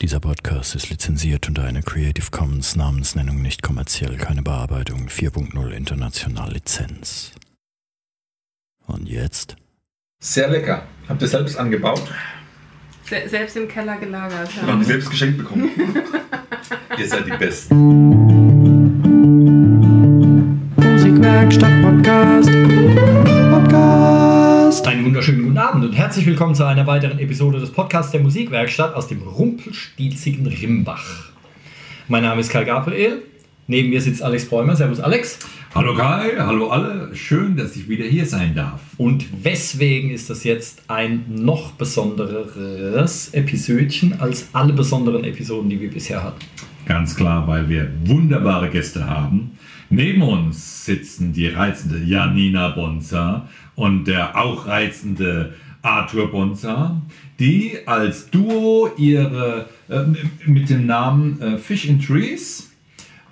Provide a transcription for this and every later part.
Dieser Podcast ist lizenziert unter einer Creative Commons Namensnennung nicht kommerziell, keine Bearbeitung 4.0 international Lizenz. Und jetzt? Sehr lecker. Habt ihr selbst angebaut? Se selbst im Keller gelagert. Ja. Haben selbst geschenkt bekommen. ihr seid die Besten. Musikwerkstatt Podcast. Einen wunderschönen guten Abend und herzlich willkommen zu einer weiteren Episode des Podcasts der Musikwerkstatt aus dem rumpelstilzigen Rimbach. Mein Name ist Karl Gabriel. Neben mir sitzt Alex Bräumer. Servus, Alex. Hallo Kai, hallo alle. Schön, dass ich wieder hier sein darf. Und weswegen ist das jetzt ein noch besonderes Episodchen als alle besonderen Episoden, die wir bisher hatten? Ganz klar, weil wir wunderbare Gäste haben. Neben uns sitzen die reizende Janina Bonza und der auch reizende Arthur Bonza, die als Duo ihre äh, mit dem Namen äh, Fish in Trees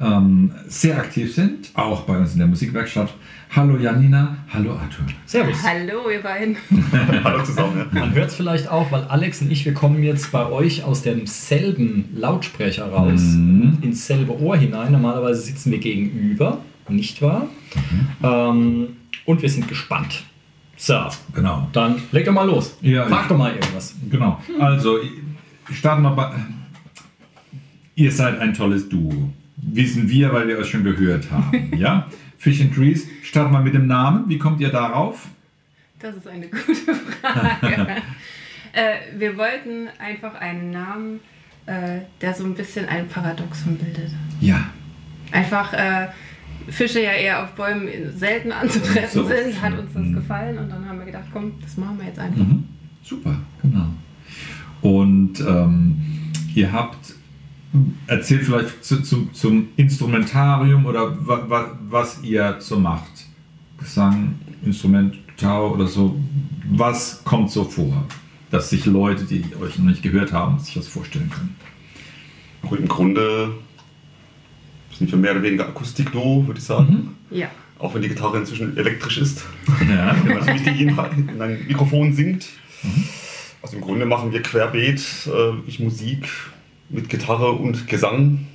ähm, sehr aktiv sind, auch bei uns in der Musikwerkstatt. Hallo Janina, hallo Arthur. Servus. Hallo ihr beiden. hallo zusammen. Man hört es vielleicht auch, weil Alex und ich, wir kommen jetzt bei euch aus demselben Lautsprecher raus, mhm. ins selbe Ohr hinein. Normalerweise sitzen wir gegenüber, nicht wahr? Mhm. Ähm, und wir sind gespannt. So, genau. Dann leg doch mal los. Ja, Frag ich, doch mal irgendwas. Genau. Also, starten wir bei. Ihr seid ein tolles Duo wissen wir, weil wir euch schon gehört haben. ja? Fish and Trees. Starten wir mit dem Namen. Wie kommt ihr darauf? Das ist eine gute Frage. äh, wir wollten einfach einen Namen, äh, der so ein bisschen ein Paradoxon bildet. Ja. Einfach äh, Fische ja eher auf Bäumen selten anzutreffen so. sind, hat uns das mhm. gefallen und dann haben wir gedacht, komm, das machen wir jetzt einfach. Mhm. Super, genau. Und ähm, ihr habt Erzählt vielleicht zu, zu, zum Instrumentarium oder wa, wa, was ihr so macht. Gesang, Instrument, Gitarre oder so. Was kommt so vor, dass sich Leute, die euch noch nicht gehört haben, sich das vorstellen können? Im Grunde sind wir mehr oder weniger Akustik-Duo, würde ich sagen. Mhm. Ja. Auch wenn die Gitarre inzwischen elektrisch ist. Ja. Natürlich die in, in ein Mikrofon singt. Mhm. Also im Grunde machen wir querbeet äh, wirklich Musik mit Gitarre und Gesang.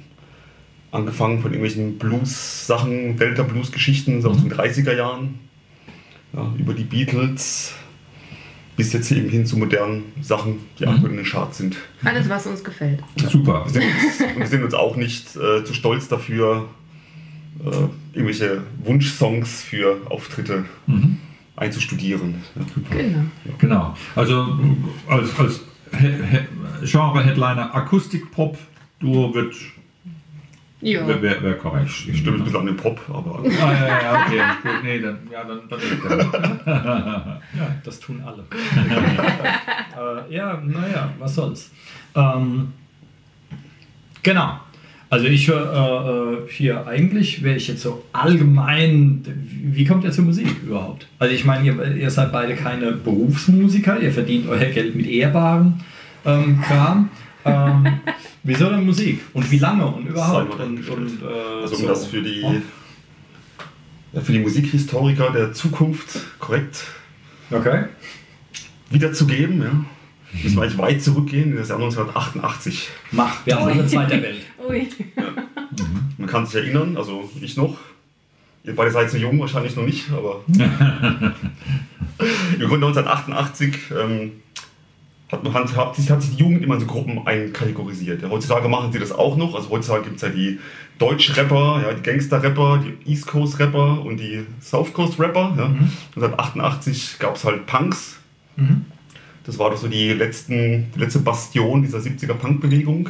Angefangen von irgendwelchen Blues-Sachen, Delta-Blues-Geschichten so aus den 30er Jahren. Ja, über die Beatles bis jetzt eben hin zu modernen Sachen, die aktuell in den Charts sind. Alles, was uns gefällt. Ja. Super. Wir sind, uns, wir sind uns auch nicht äh, zu stolz dafür, äh, irgendwelche Wunschsongs für Auftritte mhm. einzustudieren. Ja. Genau. genau. Also als, als Genre-Headliner Akustik-Pop. Duo wird. Ja. Wäre wär, wär korrekt. Ich stimme ein bisschen an den Pop, aber. ah, ja, ja, okay. Gut, nee, dann, ja, dann, dann, ja, das tun alle. äh, ja, naja, was soll's. Ähm, genau. Also ich höre äh, hier eigentlich, wäre ich jetzt so allgemein, wie kommt ihr zur Musik überhaupt? Also ich meine, ihr, ihr seid beide keine Berufsmusiker, ihr verdient euer Geld mit ehrbaren ähm, Kram. Ähm, wieso denn Musik? Und wie lange und überhaupt? Und, und, äh, also um so. das für die, ja, für die Musikhistoriker der Zukunft korrekt okay. wiederzugeben, ja. Müssen wir eigentlich weit zurückgehen, in das Jahr 1988. Mach, wir haben eine zweite Welt. Ui. Ja. Man kann sich erinnern, also ich noch. Ihr beide seid so jung, wahrscheinlich noch nicht, aber. Im Grunde 1988 ähm, hat, man, hat, hat, sich, hat sich die Jugend immer in so Gruppen einkategorisiert. Ja, heutzutage machen sie das auch noch. Also heutzutage gibt es ja die Deutsch-Rapper, ja, die Gangster-Rapper, die East Coast-Rapper und die South Coast-Rapper. Ja. Mhm. 1988 gab es halt Punks. Mhm. Das war doch so die, letzten, die letzte Bastion dieser 70er Punk-Bewegung.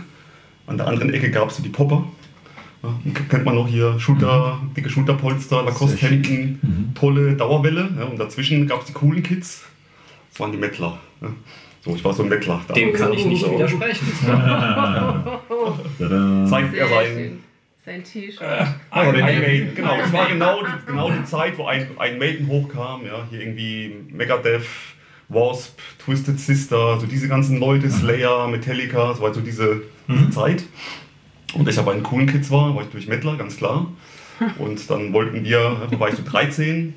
An der anderen Ecke gab es so die Popper. Ja, kennt man noch hier Schulter, mhm. dicke Schulterpolster, Lacoste-Hemden, mhm. tolle Dauerwelle. Ja, und dazwischen gab es die coolen Kids. Das waren die Mettler. Ja. So, ich war so ein Mettler. Dem kann ich nicht widersprechen. Zeigt er sein, sein T-Shirt. Äh, ah, Iron Maiden. Genau, es war genau die, genau die Zeit, wo ein, ein Maiden hochkam. Ja, hier irgendwie Megadeth, Wasp, Twisted Sister, so diese ganzen Leute, Slayer, Metallica, so war so diese, diese mhm. Zeit. Und ich aber ein coolen Kids war, war ich durch Mettler, ganz klar. Und dann wollten wir, da war ich so 13,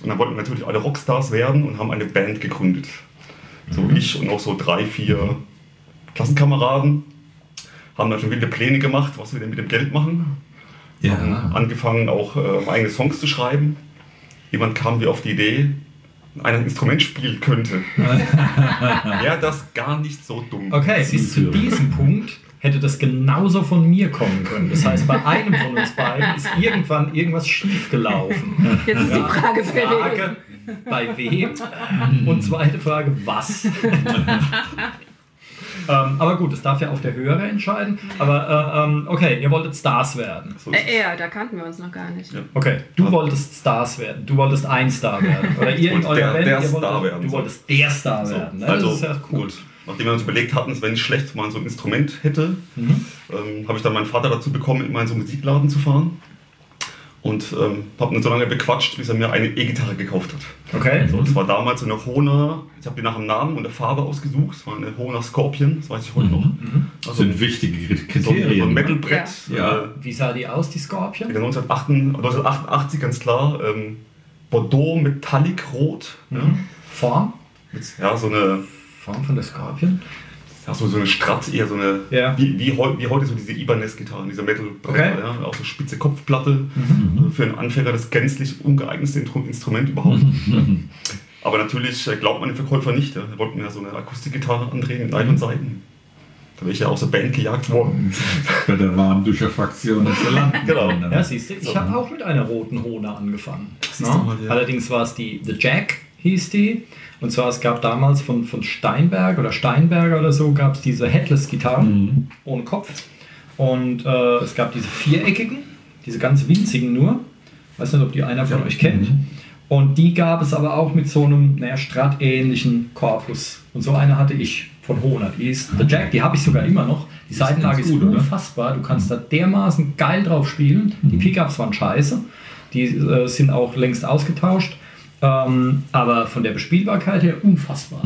und dann wollten wir natürlich alle Rockstars werden und haben eine Band gegründet. So mhm. ich und auch so drei, vier Klassenkameraden. haben dann schon wilde Pläne gemacht, was wir denn mit dem Geld machen. Haben Ja. angefangen auch äh, eigene Songs zu schreiben. Jemand kam mir auf die Idee, einer ein Instrument spielen könnte. Wäre das gar nicht so dumm. Okay, bis zu diesem Punkt hätte das genauso von mir kommen können. Das heißt, bei einem von uns beiden ist irgendwann irgendwas schiefgelaufen. Jetzt ist die Frage, für. Frage, bei wem? Und zweite Frage, was? ähm, aber gut, das darf ja auch der Hörer entscheiden. Aber äh, ähm, okay, ihr wolltet Stars werden. So Äh, ja, da kannten wir uns noch gar nicht. Ja. Okay, du wolltest Stars werden. Du wolltest ein Star werden. Oder ihr in Und eurer der- Band, der ihr Star wolltet, werden du wolltest der Star So, werden. Ne? Also das ist ja cool. gut. Nachdem wir uns überlegt hatten, es wäre nicht schlecht, wenn man so ein Instrument hätte, Mhm. ähm, habe ich dann meinen Vater dazu bekommen, in so einen Musikladen zu fahren. Und ähm, habe ihn so lange bequatscht, bis er mir eine E-Gitarre gekauft hat. Okay. Und das war damals so eine Hohner, ich habe die nach dem Namen und der Farbe ausgesucht, es war eine Hohner Scorpion, das weiß ich heute noch. Das Also sind wichtige so ein, so Kriterien. ein ne? Metalbrett. Ja. Äh, Wie sah die aus, die Scorpion? in der 1988, 1988 ganz klar, ähm, Bordeaux Metallic Rot. Ja, Form? ja, so eine Form von der Scorpion? Ja, so, so eine Strat, eher so eine, Ja. wie, wie, heu, wie heute so diese Ibanez-Gitarren, diese metal Okay. ja, auch so spitze Kopfplatte. Also Für einen Anfänger das gänzlich ungeeignetste Instrument überhaupt. Aber natürlich äh, glaubt man den Verkäufer nicht. Ja. Wir wollten ja so eine Akustikgitarre andrehen mit Seiten und Seiten. Da wäre ich ja aus der Band gejagt worden. Bei der Warmduscher-Fraktion ist er landen. Genau. Ja, siehst du, ich habe auch mit einer roten Hone angefangen. Ne? mal, ja. Allerdings war es die The Jack, hieß die. Und zwar, es gab damals von, von Steinberg oder Steinberger oder so, gab es diese Headless-Gitarren ohne Kopf. Und äh, es gab diese viereckigen, diese ganz winzigen nur. Weiß nicht, ob die einer von euch kennt. Und die gab es aber auch mit so einem, naja, Strat-ähnlichen Korpus. Und so eine hatte ich von Hohner. Die ist The Jack, die habe ich sogar immer noch. Die ist Seitenlage ist gut, oder? unfassbar. Du kannst da dermaßen geil drauf spielen. Die Pickups waren scheiße. Die äh, sind auch längst ausgetauscht. Ähm, aber von der Bespielbarkeit her unfassbar.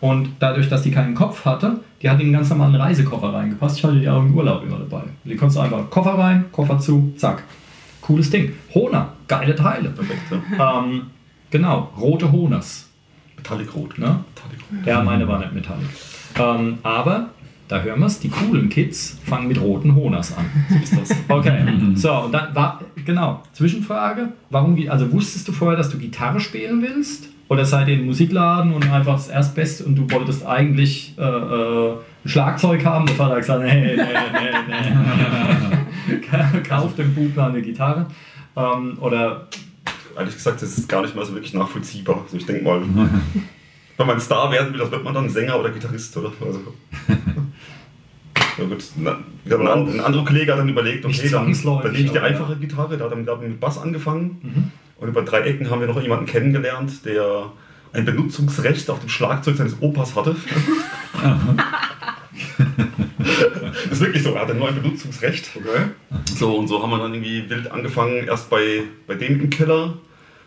Und dadurch, dass die keinen Kopf hatte, die hat in einen ganz normalen Reisekoffer reingepasst. Ich hatte die auch im Urlaub immer dabei. Die konntest du einfach Koffer rein, Koffer zu, zack. Cooles Ding. Hohner, geile Teile. Perfekt, ja. Ähm, genau, rote Honers. Metallic Rot. Ne? Metallic Rot. Ja, meine war nicht metallic. Ähm, aber, da hören wir es, die coolen Kids fangen mit roten Honers an. So ist das. Okay, so, und dann war, genau, Zwischenfrage, warum, also wusstest du vorher, dass du Gitarre spielen willst? Oder seid ihr im Musikladen und einfach das Erstbeste und du wolltest eigentlich äh, äh, ein Schlagzeug haben? Der Vater hat gesagt, nee, nee, nee, nee. Kauf dem Bub mal eine Gitarre. Ähm, oder, Ehrlich gesagt, das ist gar nicht mal so wirklich nachvollziehbar. Also ich denke mal, wenn man Star werden will, das wird man dann Sänger oder Gitarrist, oder? Also, ja gut. Na, ein, ein anderer Kollege hat dann überlegt, okay, dann, dann nehme ich die einfache Gitarre, da hat dann gerade mit Bass angefangen. Mhm. Und über drei Ecken haben wir noch jemanden kennengelernt, der ein Benutzungsrecht auf dem Schlagzeug seines Opas hatte. das ist wirklich so, er hatte nur ein Benutzungsrecht. okay. So, und so haben wir dann irgendwie wild angefangen, erst bei, bei dem im Keller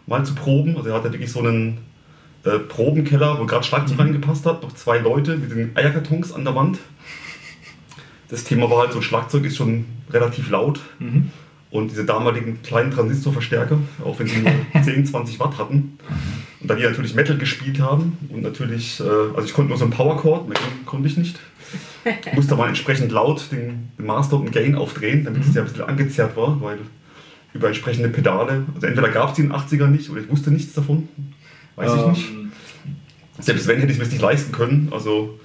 mal zu proben. Also er hatte wirklich so einen äh, Probenkeller, wo gerade Schlagzeug reingepasst hat, noch zwei Leute mit den Eierkartons an der Wand. Das Thema war halt so, Schlagzeug ist schon relativ laut. Mhm. Und diese damaligen kleinen Transistorverstärker, auch wenn sie nur 10, 20 Watt hatten. Und da die natürlich Metal gespielt haben und natürlich, äh, also ich konnte nur so einen Powerchord, mehr konnte ich nicht. Musste aber entsprechend laut den, den Master und den Gain aufdrehen, damit es ja ein bisschen angezerrt war, weil über entsprechende Pedale, also entweder gab es die in den 80ern nicht oder ich wusste nichts davon, weiß ich nicht. Ähm, Selbst wenn, hätte ich es mir nicht leisten können, also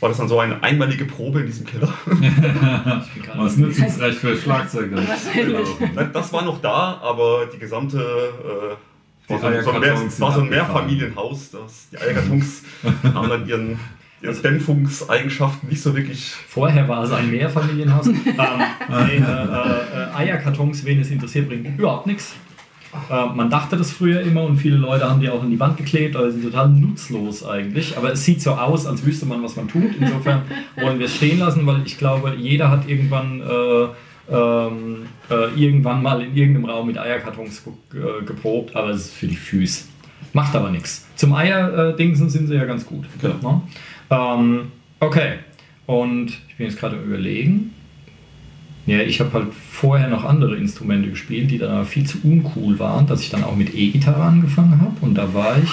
war das dann so eine einmalige Probe in diesem Keller. Was Nutzungsreich für Schlagzeuger. Genau. Das war noch da, aber die gesamte. Äh, Die war so, ein- Mehr, war so ein. Mehrfamilienhaus. Das, die Eierkartons haben dann ihren, ihre Dämpfungseigenschaften nicht so wirklich. Vorher war es ein Mehrfamilienhaus. ähm, nee, äh, äh, Eierkartons, wen es interessiert, bringt überhaupt nichts. Äh, man dachte das früher immer und viele Leute haben die auch an die Wand geklebt, aber sind total nutzlos eigentlich. Aber es sieht so aus, als wüsste man, was man tut. Insofern wollen wir es stehen lassen, weil ich glaube, jeder hat irgendwann, äh, ähm, äh, irgendwann mal in irgendeinem Raum mit Eierkartons äh, geprobt, aber es ist für die Füße. Macht aber nichts. Zum Eierdingsen sind sie ja ganz gut. Ja. Ne? Ähm, okay. Und ich bin jetzt gerade am überlegen. Ja, ich habe halt vorher noch andere Instrumente gespielt, die dann aber viel zu uncool waren, dass ich dann auch mit E-Gitarre angefangen habe. Und da war ich,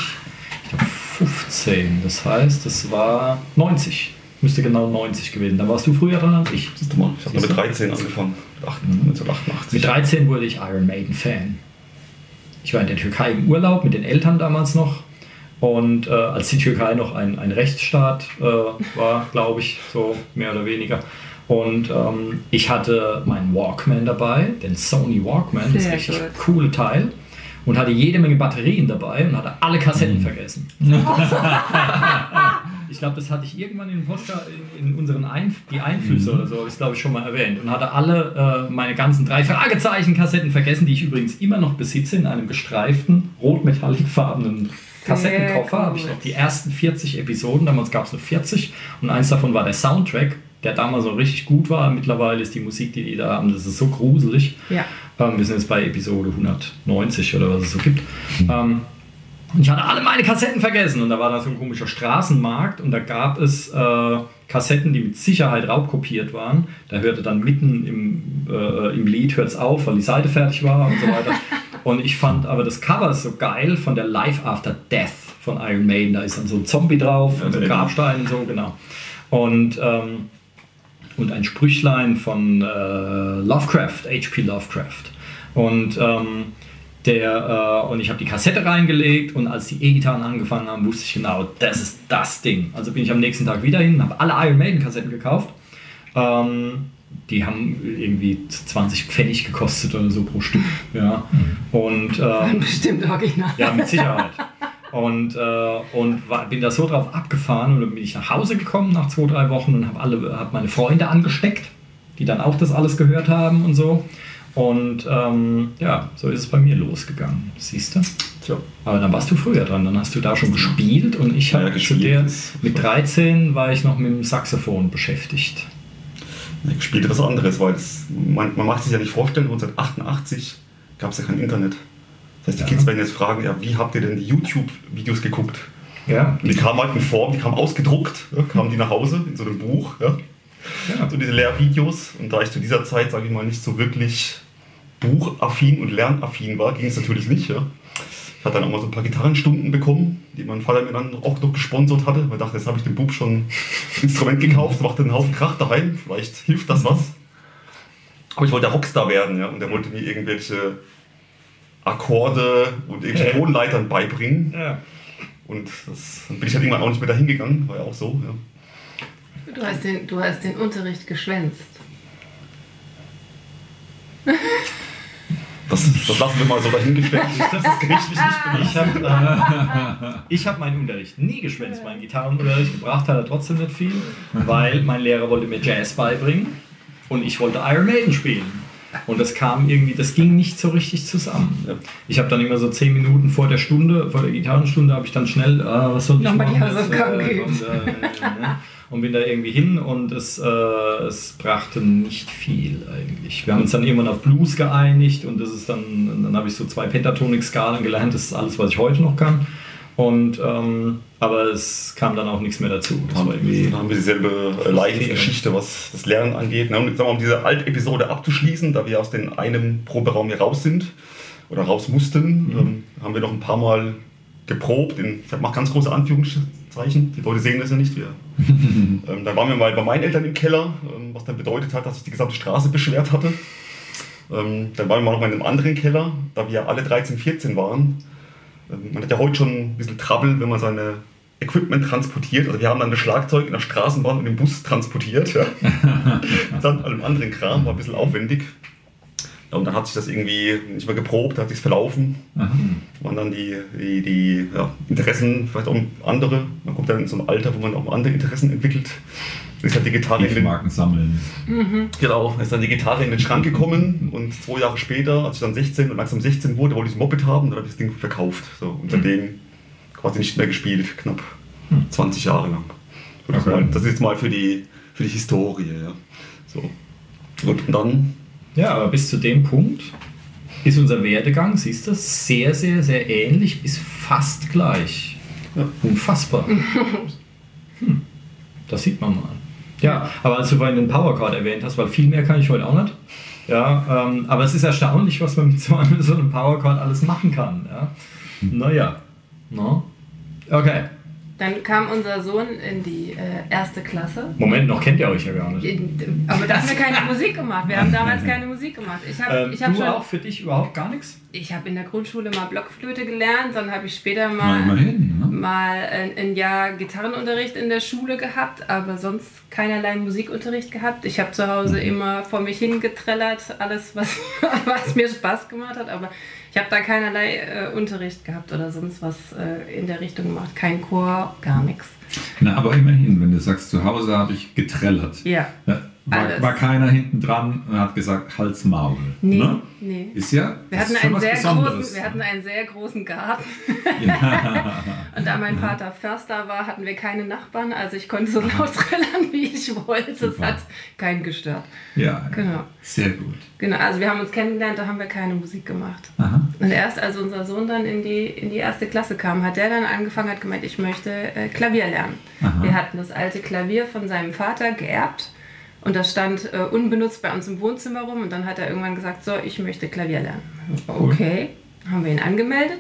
ich glaube, 15. Das heißt, das war 90. Müsste genau 90 gewesen. Da warst du früher dran als ich. Ich habe mit 13 angefangen. Mit 8 1988. Mit 13 wurde ich Iron Maiden Fan. Ich war in der Türkei im Urlaub mit den Eltern damals noch. Und äh, als die Türkei noch ein, ein Rechtsstaat äh, war, glaube ich, so mehr oder weniger. Und ähm, ich hatte meinen Walkman dabei, den Sony Walkman, das Sehr richtig gut. coole Teil. Und hatte jede Menge Batterien dabei und hatte alle Kassetten vergessen. Ich glaube, das hatte ich irgendwann in, Postka in, in unseren Einf die Einflüsse oder so, habe ich glaube ich schon mal erwähnt. Und hatte alle äh, meine ganzen drei Fragezeichen-Kassetten vergessen, die ich übrigens immer noch besitze in einem gestreiften, rotmetallikfarbenen Kassettenkoffer. Habe ich noch die ersten 40 Episoden, damals gab es nur 40 und eins davon war der Soundtrack, der damals so richtig gut war. Mittlerweile ist die Musik, die die da haben, das ist so gruselig. Ja. Ähm, wir sind jetzt bei Episode 190 oder was es so gibt. Ähm, und ich hatte alle meine Kassetten vergessen und da war da so ein komischer Straßenmarkt und da gab es äh, Kassetten, die mit Sicherheit raubkopiert waren. Da hörte dann mitten im, äh, im Lied hört's auf, weil die Seite fertig war und so weiter. und ich fand aber das Cover so geil von der Life After Death von Iron Maiden. Da ist dann so ein Zombie drauf Ja, und so ein Grabstein und so, genau. Und ähm, und ein Sprüchlein von äh, Lovecraft, H.P. Lovecraft. Und ähm, der äh, und ich habe die Kassette reingelegt und als die E-Gitarren angefangen haben, wusste ich genau, das ist das Ding. Also bin ich am nächsten Tag wieder hin, habe alle Iron Maiden Kassetten gekauft. Ähm, die haben irgendwie 20 Pfennig gekostet oder so pro Stück. Ja. Und ähm, Bestimmt original. ja, mit Sicherheit. Und, äh, und war, bin da so drauf abgefahren und dann bin ich nach Hause gekommen nach zwei, drei Wochen und habe alle, hab meine Freunde angesteckt, die dann auch das alles gehört haben und so. Und ähm, ja, so ist es bei mir losgegangen, siehst du? Tja. Aber dann warst du früher dran, dann hast du da schon gespielt und ich Ja, habe zu gespielt der, mit 13 war ich noch mit dem Saxophon beschäftigt. Ich spielte was anderes, weil das, man, man mag sich ja nicht vorstellen, 1988 gab es ja kein Internet. Das heißt, die Ja. Kids werden jetzt fragen, ja, wie habt ihr denn die YouTube-Videos geguckt? Ja, Und die kamen halt in Form, die kamen ausgedruckt, ja, kamen die nach Hause in so einem Buch, ja, so diese Lehrvideos. Und da ich zu dieser Zeit, sage ich mal, nicht so wirklich buchaffin und lernaffin war, ging es natürlich nicht. Ja. Ich hatte dann auch mal so ein paar Gitarrenstunden bekommen, die mein Vater mir dann auch noch gesponsert hatte. Weil ich dachte, jetzt habe ich dem Bub schon ein Instrument gekauft, machte einen Haufen Krach daheim, vielleicht hilft das was. Aber ich wollte Rockstar werden, ja, und er wollte mir irgendwelche Akkorde und irgendwelche Ja. Tonleitern beibringen. ja. Und das, dann bin ich halt irgendwann auch nicht mehr dahin gegangen, war ja auch so. Ja. Du hast den, du hast den Unterricht geschwänzt. Das, das lassen wir mal so dahingestellt. Das ist gerichtlich nicht Ich habe äh, ich hab meinen Unterricht nie geschwänzt. Meinen Gitarrenunterricht gebracht hat er trotzdem nicht viel, weil mein Lehrer wollte mir Jazz beibringen und ich wollte Iron Maiden spielen. Und das kam irgendwie, das ging nicht so richtig zusammen. Ich habe dann immer so zehn Minuten vor der Stunde, vor der Gitarrenstunde, habe ich dann schnell, ah, was soll ich Nochmal die machen? jetzt, Hausaufgaben äh, und, äh, äh, und bin da irgendwie hin und es, äh, es brachte nicht viel eigentlich. Wir haben uns dann irgendwann auf Blues geeinigt und das ist dann, dann habe ich so zwei Pentatonik-Skalen gelernt, das ist alles, was ich heute noch kann. Und, ähm, aber es kam dann auch nichts mehr dazu. Das war irgendwie, Dann haben wir dieselbe äh, Leidensgeschichte, was das Lernen angeht. Ne? Und sagen wir, um diese alte Episode abzuschließen, da wir aus dem einen Proberaum hier raus sind oder raus mussten, ähm, haben wir noch ein paar Mal geprobt. In, ich mache ganz große Anführungszeichen, die Leute sehen das ja nicht. Wir. ähm, dann waren wir mal bei meinen Eltern im Keller, ähm, was dann bedeutet hat, dass ich die gesamte Straße beschwert hatte. Ähm, dann waren wir noch mal in einem anderen Keller, da wir alle 13, 14 waren. Man hat ja heute schon ein bisschen Trouble, wenn man seine Equipment transportiert. Also wir haben dann das Schlagzeug in der Straßenbahn und im Bus transportiert. Ja. dann allem anderen Kram, war ein bisschen aufwendig. Ja, und dann hat sich das irgendwie nicht mehr geprobt, hat sich verlaufen. Waren dann die, die, die ja, Interessen, vielleicht auch andere. Man kommt dann in so ein Alter, wo man auch andere Interessen entwickelt. Dann ist halt die Gitarre in den, Briefmarken sammeln. Genau, ist dann die Gitarre in den Schrank gekommen und zwei Jahre später, als ich dann 16 und langsam 16 wurde, wollte ich ein Moped haben und dann habe ich das Ding verkauft. So, und seitdem quasi nicht mehr gespielt, knapp 20 Jahre lang. Das, Okay. mal, das ist jetzt mal für die, für die Historie. Ja. So. Gut, und dann, Ja, aber bis zu dem Punkt ist unser Werdegang, siehst du, sehr, sehr, sehr ähnlich, bis fast gleich. Ja. Unfassbar. Hm. Das sieht man mal. Ja, aber als du vorhin den Powercard erwähnt hast, weil viel mehr kann ich heute auch nicht. Ja, ähm, aber es ist erstaunlich, was man mit so einem, so einem Powercard alles machen kann. Ja. Naja. No? Okay. Dann kam unser Sohn in die äh, erste Klasse. Moment, noch kennt ihr euch ja gar nicht. In, aber da haben wir keine Musik gemacht. Wir haben damals keine Musik gemacht. Ich habe Ähm, ich hab du schon, auch für dich überhaupt gar nichts? ich habe in der Grundschule mal Blockflöte gelernt, dann habe ich später Mal mal immerhin. Ne? mal ein, ein Jahr Gitarrenunterricht in der Schule gehabt, aber sonst keinerlei Musikunterricht gehabt. Ich habe zu Hause Mhm. immer vor mich hingetrellert, alles, was, was mir Spaß gemacht hat, aber ich habe da keinerlei äh, Unterricht gehabt oder sonst was äh, in der Richtung gemacht. Kein Chor, gar nichts. Na, aber immerhin, wenn du sagst, zu Hause habe ich getrellert. Ja. Ja, war, war keiner hinten dran und hat gesagt, Hals Maul. Nee, Ne? nee. Ist ja. Wir hatten, ist einen sehr großen, wir hatten einen sehr großen Garten. ja. Und da mein Vater Förster war, hatten wir keine Nachbarn. Also ich konnte so laut trällern, wie ich wollte. Es Super. hat keinen gestört. ja, Genau. sehr gut. Genau, also wir haben uns kennengelernt, da haben wir keine Musik gemacht. Aha. Und erst als unser Sohn dann in die, in die erste Klasse kam, hat der dann angefangen, hat gemeint, ich möchte äh, Klavier lernen. Aha. Wir hatten das alte Klavier von seinem Vater geerbt und das stand äh, unbenutzt bei uns im Wohnzimmer rum und dann hat er irgendwann gesagt, so, ich möchte Klavier lernen. Okay, haben wir ihn angemeldet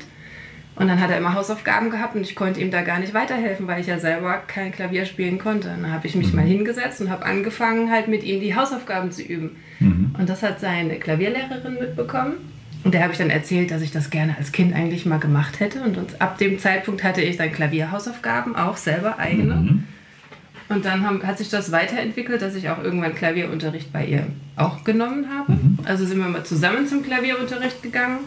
und dann hat er immer Hausaufgaben gehabt und ich konnte ihm da gar nicht weiterhelfen, weil ich ja selber kein Klavier spielen konnte. Dann habe ich mich mal hingesetzt und habe angefangen, halt mit ihm die Hausaufgaben zu üben. Und das hat seine Klavierlehrerin mitbekommen. Und der habe ich dann erzählt, dass ich das gerne als Kind eigentlich mal gemacht hätte. Und ab dem Zeitpunkt hatte ich dann Klavierhausaufgaben, auch selber eigene. Mhm. Und dann haben, hat sich das weiterentwickelt, dass ich auch irgendwann Klavierunterricht bei ihr auch genommen habe. Also sind wir mal zusammen zum Klavierunterricht gegangen.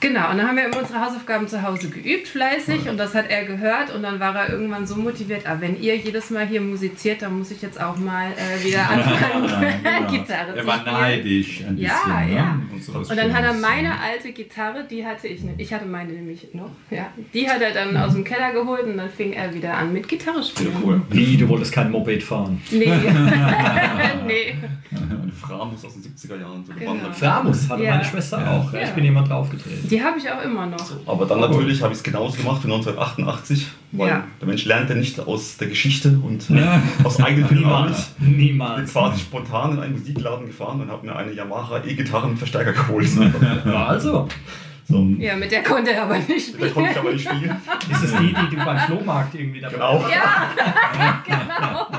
Genau, und dann haben wir immer unsere Hausaufgaben zu Hause geübt, fleißig, und das hat er gehört. Und dann war er irgendwann so motiviert, ah, wenn ihr jedes Mal hier musiziert, dann muss ich jetzt auch mal äh, wieder anfangen, genau. Gitarre Er zu war spielen. neidisch ein Ja, bisschen. ne? ja. sowas Und dann hat er meine alte Gitarre, die hatte ich nicht. Ich hatte meine nämlich noch. Ja. Die hat er dann aus dem Keller geholt und dann fing er wieder an mit Gitarre spielen. Cool. Wie, du wolltest kein Moped fahren? Nee. nee. Eine Framus aus den 70er Jahren. So Genau. Framus hatte Ja. meine Schwester auch. Ja. Ja. Ich bin jemand draufgetreten. Die habe ich auch immer noch. Aber dann natürlich habe ich es genauso gemacht wie 1988, weil Ja. der Mensch lernt ja nicht aus der Geschichte und aus eigenen Filmen auch nicht. Ich bin Niemals. quasi spontan in einen Musikladen gefahren und habe mir eine Yamaha E-Gitarre mit Verstärker geholt. Ja, also. so. Ja, mit der konnte er aber nicht Da konnte spielen. ich aber nicht spielen. Ist es die, die du beim Flohmarkt irgendwie dabei Genau.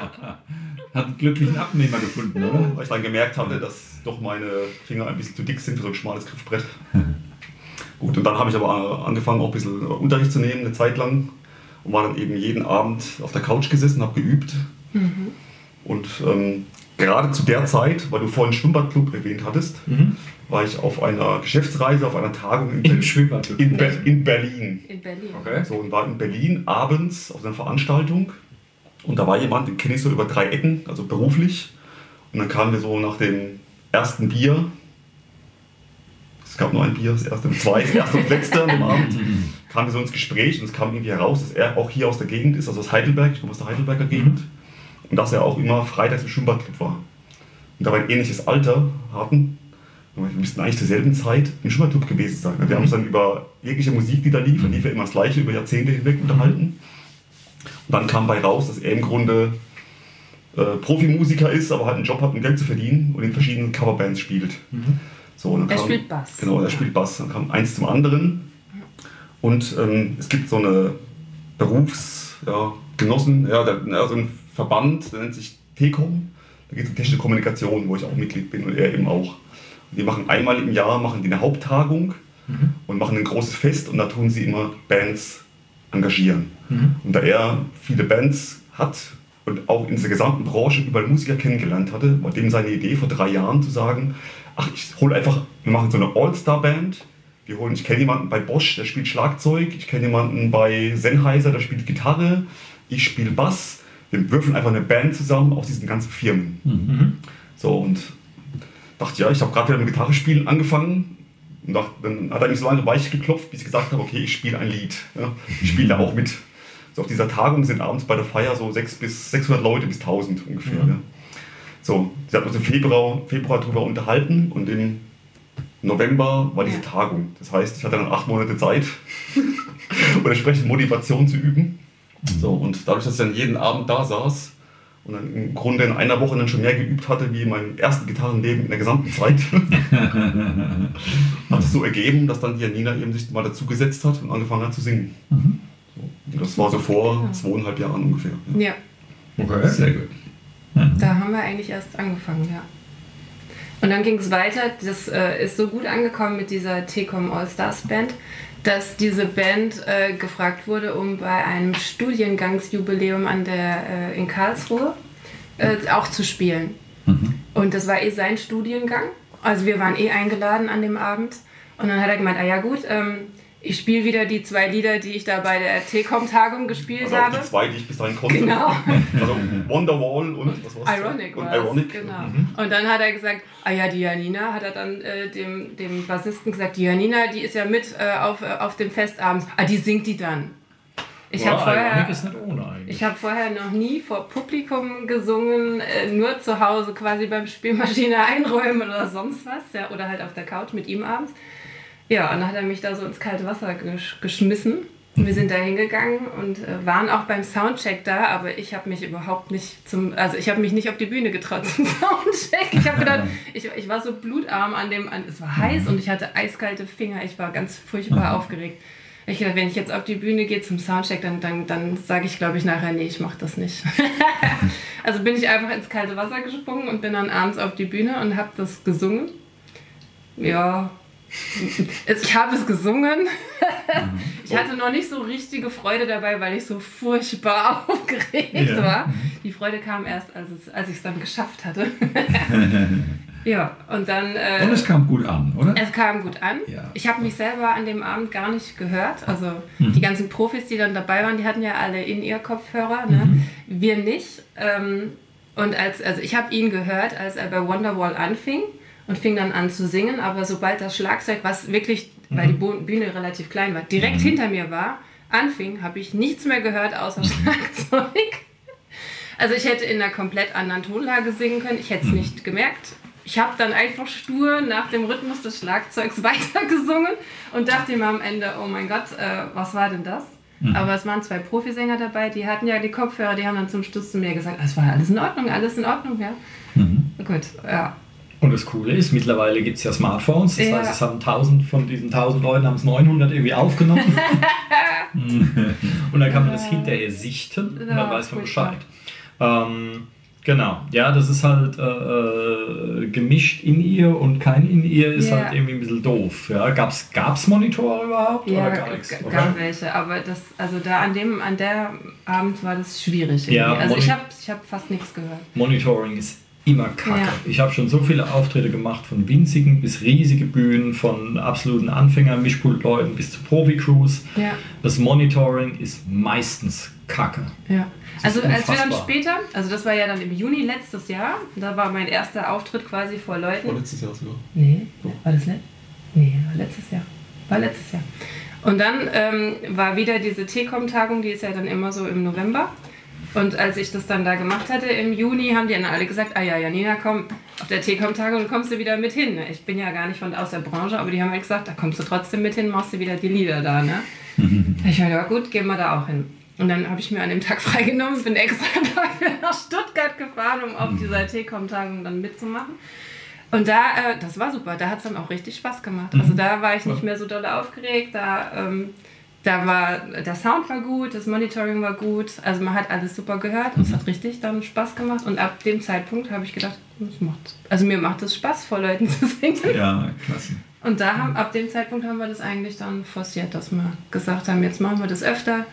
Hat einen glücklichen Abnehmer gefunden, oder? Weil ich dann gemerkt hatte, dass doch meine Finger ein bisschen zu dick sind für so ein schmales Griffbrett. Gut, und dann habe ich aber angefangen, auch ein bisschen Unterricht zu nehmen, eine Zeit lang. Und war dann eben jeden Abend auf der Couch gesessen, habe geübt. Und ähm, gerade zu der Zeit, weil du vorhin Schwimmbadclub erwähnt hattest, war ich auf einer Geschäftsreise, auf einer Tagung in, Im Ber- Schwimmbadclub. in, Ber in Berlin. In Berlin. Okay. So, und war in Berlin abends auf einer Veranstaltung. Und da war jemand, den kenne ich so über drei Ecken, also beruflich. Und dann kamen wir so nach dem ersten Bier. Gab nur ein Bier, das erste, zwei, das erste und letzte an dem Abend. Kamen wir so ins Gespräch und es kam irgendwie heraus, dass er auch hier aus der Gegend ist, also aus Heidelberg, ich komme aus der Heidelberger Gegend. Und dass er auch immer freitags im Schwimmbadclub war. Und da wir ein ähnliches Alter hatten, wir müssten eigentlich zur selben Zeit im Schwimmbadclub gewesen sein. Wir haben uns dann über jegliche Musik, die da lief, und lief immer das Gleiche über Jahrzehnte hinweg unterhalten. Und dann kam bei raus, dass er im Grunde äh, Profimusiker ist, aber halt einen Job hat, um Geld zu verdienen und in verschiedenen Coverbands spielt. So, Er kam- spielt Bass. Genau, er spielt Bass. Dann kam eins zum anderen. Und ähm, es gibt so eine Berufsgenossen, ja, ja, der, ja, so ein Verband, der nennt sich TECOM. Da geht es um technische Kommunikation, wo ich auch Mitglied bin und er eben auch. Und die machen einmal im Jahr machen die eine Haupttagung und machen ein großes Fest und da tun sie immer Bands engagieren. Und da er viele Bands hat und auch in dieser gesamten Branche überall Musiker kennengelernt hatte, war dem seine Idee vor drei Jahren zu sagen, ach, ich hole einfach, wir machen so eine All-Star-Band. Wir holen, ich kenne jemanden bei Bosch, der spielt Schlagzeug, ich kenne jemanden bei Sennheiser, der spielt Gitarre, ich spiele Bass. Wir würfeln einfach eine Band zusammen aus diesen ganzen Firmen. So und dachte, ja, ich habe gerade wieder mit Gitarre spielen angefangen. Und dachte, dann hat er mich so lange weich geklopft, bis ich gesagt habe, okay, ich spiele ein Lied. Ja, ich spiele da auch mit. So auf dieser Tagung sind abends bei der Feier so 600 bis 600 Leute bis 1000 ungefähr. Ja. So, sie hat uns im Februar, Februar darüber unterhalten und im November war diese Ja. Tagung. Das heißt, ich hatte dann acht Monate Zeit, um entsprechend Motivation zu üben. So, und dadurch, dass ich dann jeden Abend da saß und dann im Grunde in einer Woche dann schon mehr geübt hatte wie in meinem ersten Gitarrenleben in der gesamten Zeit, hat es so ergeben, dass dann die Janina eben sich mal dazu gesetzt hat und angefangen hat zu singen. Das war so vor zweieinhalb Jahren ungefähr. Ja, Okay. Sehr gut. Da haben wir eigentlich erst angefangen, ja. Und dann ging es weiter. Das äh, ist so gut angekommen mit dieser T-Com All-Stars Band, dass diese Band äh, gefragt wurde, um bei einem Studiengangsjubiläum an der, äh, in Karlsruhe äh, auch zu spielen. Und das war eh sein Studiengang. Also wir waren eh eingeladen an dem Abend. Und dann hat er gemeint, ah ja gut, ähm, ich spiele wieder die zwei Lieder, die ich da bei der T-Com-Tagung gespielt Also auch habe. die zwei, die ich bis dahin konnte. Genau. Also Wonderwall und was war's? Ironic und Ironic. Genau. Mhm. Und dann hat er gesagt, ah ja, die Janina, hat er dann äh, dem, dem Bassisten gesagt, die Janina, die ist ja mit äh, auf, äh, auf dem Festabend. Ah, die singt die dann. Ich habe vorher, ich hab vorher noch nie vor Publikum gesungen, äh, nur zu Hause quasi beim Spielmaschine einräumen oder sonst was. Ja, oder halt auf der Couch mit ihm abends. Ja, und dann hat er mich da so ins kalte Wasser gesch geschmissen. Wir sind da hingegangen und äh, waren auch beim Soundcheck da, aber ich habe mich überhaupt nicht zum, also ich habe mich nicht auf die Bühne getraut zum Soundcheck. Ich habe gedacht, ich, ich war so blutarm an dem, an, es war heiß und ich hatte eiskalte Finger, ich war ganz furchtbar aufgeregt. Ich dachte, wenn ich jetzt auf die Bühne gehe zum Soundcheck, dann, dann, dann sage ich, glaube ich, nachher, nee, ich mache das nicht. also bin ich einfach ins kalte Wasser gesprungen und bin dann abends auf die Bühne und habe das gesungen. Ja, ich habe es gesungen. Ich hatte noch nicht so richtige Freude dabei, weil ich so furchtbar aufgeregt Ja. war. Die Freude kam erst, als, es, als ich es dann geschafft hatte. ja, und dann. Äh, Und es kam gut an, oder? es kam gut an. Ja. Ich habe mich selber an dem Abend gar nicht gehört. Also die ganzen Profis, die dann dabei waren, die hatten ja alle in ihr Kopfhörer. Ne? Wir nicht. Ähm, und als, also ich habe ihn gehört, als er bei Wonderwall anfing und fing dann an zu singen. Aber sobald das Schlagzeug, was wirklich, weil die Bühne relativ klein war, direkt hinter mir war, anfing, habe ich nichts mehr gehört außer Schlagzeug. Also ich hätte in einer komplett anderen Tonlage singen können. Ich hätte es nicht gemerkt. Ich habe dann einfach stur nach dem Rhythmus des Schlagzeugs weitergesungen und dachte mir am Ende, oh mein Gott, äh, was war denn das? Aber es waren zwei Profisänger dabei, die hatten ja die Kopfhörer, die haben dann zum Schluss zu mir gesagt, es war alles in Ordnung, alles in Ordnung, ja. Gut, ja. Und das Coole ist, mittlerweile gibt es ja Smartphones. Das Ja. heißt, es haben 1000 von diesen 1000 Leuten haben es 900 irgendwie aufgenommen. und dann kann man das hinterher sichten und dann Ja, weiß man. Bescheid. Ähm, genau. Ja, das ist halt äh, äh, gemischt in ihr und kein in ihr ist Ja. halt irgendwie ein bisschen doof. Ja, gab's, gab's Monitore überhaupt Ja, oder gar nichts? Okay. gar welche, aber das, also da an dem, an der Abend war das schwierig. Ja, irgendwie. also ich habe ich hab fast nichts gehört. Monitoring ist immer kacke. Ja. Ich habe schon so viele Auftritte gemacht, von winzigen bis riesige Bühnen, von absoluten Anfänger-Mischpultleuten bis zu Profi-Crews. Ja. Das Monitoring ist meistens kacke. Ja. Das Also als wir dann später, also das war ja dann im Juni letztes Jahr, da war mein erster Auftritt quasi vor Leuten. Vorletztes Jahr sogar. Nee, war das letztes? Nee, war letztes Jahr. War letztes Jahr. Und dann ähm, war wieder diese T-Com-Tagung, die ist ja dann immer so im November. Und als ich das dann da gemacht hatte im Juni, haben die dann alle gesagt, ah ja, Janina, komm, auf der T-Com-Tagung kommst du wieder mit hin. Ich bin ja gar nicht von aus der Branche, aber die haben halt gesagt, da kommst du trotzdem mit hin, machst du wieder die Lieder da. Ne? ich meine, ja gut, gehen wir da auch hin. Und dann habe ich mir an dem Tag freigenommen, bin extra dafür nach Stuttgart gefahren, um auf dieser T-Com-Tagung dann mitzumachen. Und da, äh, das war super, da hat es dann auch richtig Spaß gemacht. Also da war ich nicht mehr so doll aufgeregt, da, ähm, da war, der Sound war gut, das Monitoring war gut, also man hat alles super gehört und es hat richtig dann Spaß gemacht. Und ab dem Zeitpunkt habe ich gedacht, das macht, also mir macht es Spaß, vor Leuten zu singen. Ja, klasse. Und da haben, ab dem Zeitpunkt haben wir das eigentlich dann forciert, dass wir gesagt haben, jetzt machen wir das öfter.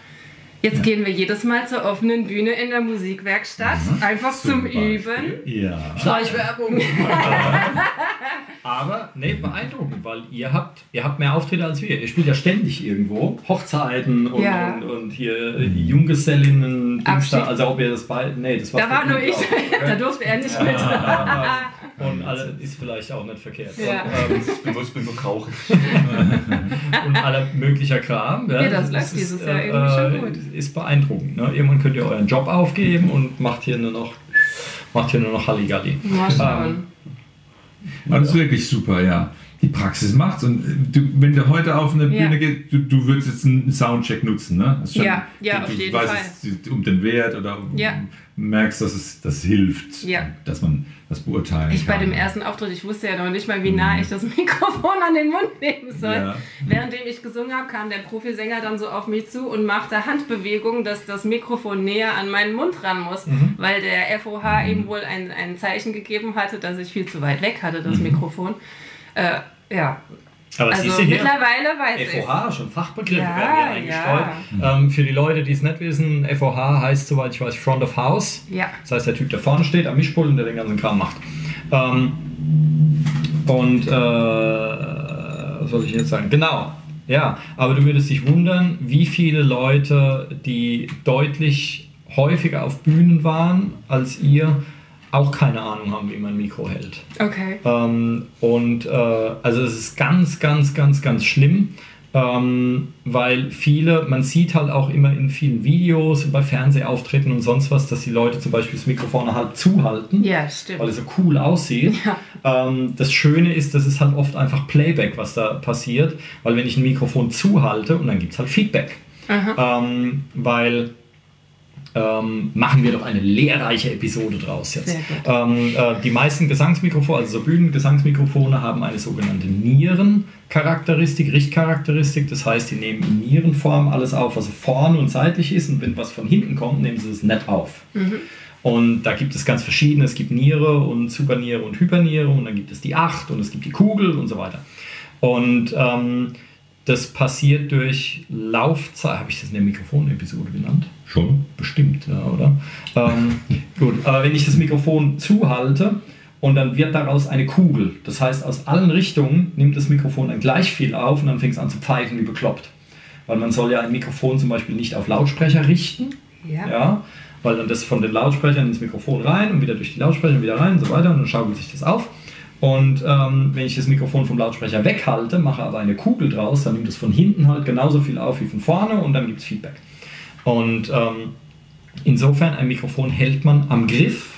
Jetzt gehen wir jedes Mal zur offenen Bühne in der Musikwerkstatt, einfach zum, Beispiel. Üben. Ja. Schleichwerbung! Aber ne, beeindruckend, weil ihr habt, ihr habt mehr Auftritte als wir. Ihr spielt ja ständig irgendwo. Hochzeiten und, Ja. und, und hier Junggesellinnen, Abschied. also ob ihr das bei. Nee, das war Da war nur ich, da durfte er nicht mit. Und alle ist vielleicht auch nicht verkehrt. Ja. Und, ähm, Ich bin so, ich bin so krauchig. und aller möglicher Kram. Ja, Ja, das läuft ist, dieses Jahr äh, irgendwie schon äh, gut. Ist beeindruckend. Ne? Irgendwann könnt ihr euren Job aufgeben und macht hier nur noch, macht hier nur noch Halligalli. Mal schauen. Das ist wirklich super, ja. Die Praxis macht's. Und äh, du, wenn du heute auf eine Ja. Bühne gehst, du, du würdest jetzt einen Soundcheck nutzen, ne? Ist Ja, ja, du, auf jeden weißt Fall. es um den Wert oder Ja. merkst, dass es das hilft, Ja. dass man das beurteilen Ich kann. bei dem ersten Auftritt, ich wusste ja noch nicht mal, wie nah ich das Mikrofon an den Mund nehmen soll. Ja. Währenddem ich gesungen habe, kam der Profisänger dann so auf mich zu und machte Handbewegungen, dass das Mikrofon näher an meinen Mund ran muss, weil der FOH ihm wohl ein, ein Zeichen gegeben hatte, dass ich viel zu weit weg hatte, das Mikrofon. Äh, ja, Aber also siehst du hier, mittlerweile weiß ich. FOH, schon Fachbegriffe Ja, werden hier eingestreut. Ähm, für die Leute, die es nicht wissen, FOH heißt, soweit ich weiß, Front of House. Ja. Das heißt, der Typ, der vorne steht am Mischpult und der den ganzen Kram macht. Ähm, und äh, was soll ich jetzt sagen? Genau. Ja, aber du würdest dich wundern, wie viele Leute, die deutlich häufiger auf Bühnen waren als ihr, auch keine Ahnung haben, wie man ein Mikro hält. Okay. Ähm, und äh, also es ist ganz, ganz, ganz, ganz schlimm, ähm, weil viele, man sieht halt auch immer in vielen Videos bei Fernsehauftritten und sonst was, dass die Leute zum Beispiel das Mikrofon halb zuhalten, Ja, stimmt. weil es so cool aussieht. Ähm, das Schöne ist, das ist halt oft einfach Playback, was da passiert, weil wenn ich ein Mikrofon zuhalte und dann gibt es halt Feedback. Ähm, weil ähm, machen wir doch eine lehrreiche Episode draus jetzt. Ähm, äh, die meisten Gesangsmikrofone, also so Bühnengesangsmikrofone, haben eine sogenannte Nierencharakteristik, Richtcharakteristik. Das heißt, die nehmen in Nierenform alles auf, was vorne und seitlich ist. Und wenn was von hinten kommt, nehmen sie es nicht auf. Und da gibt es ganz verschiedene. Es gibt Niere und Superniere und Hyperniere und dann gibt es die Acht und es gibt die Kugel und so weiter. Und ähm, das passiert durch Laufzeit. Habe ich das in der Mikrofonepisode genannt? Schon? Bestimmt, ja, oder? Ähm, gut, aber wenn ich das Mikrofon zuhalte und dann wird daraus eine Kugel, das heißt, aus allen Richtungen nimmt das Mikrofon dann gleich viel auf und dann fängt es an zu pfeifen wie bekloppt. Weil man soll ja ein Mikrofon zum Beispiel nicht auf Lautsprecher richten, Ja. ja, weil dann das von den Lautsprechern ins Mikrofon rein und wieder durch die Lautsprecher wieder rein und so weiter und dann schaukelt sich das auf. Und ähm, wenn ich das Mikrofon vom Lautsprecher weghalte, mache aber eine Kugel draus, dann nimmt es von hinten halt genauso viel auf wie von vorne und dann gibt es Feedback. Und ähm, insofern, ein Mikrofon hält man am Griff.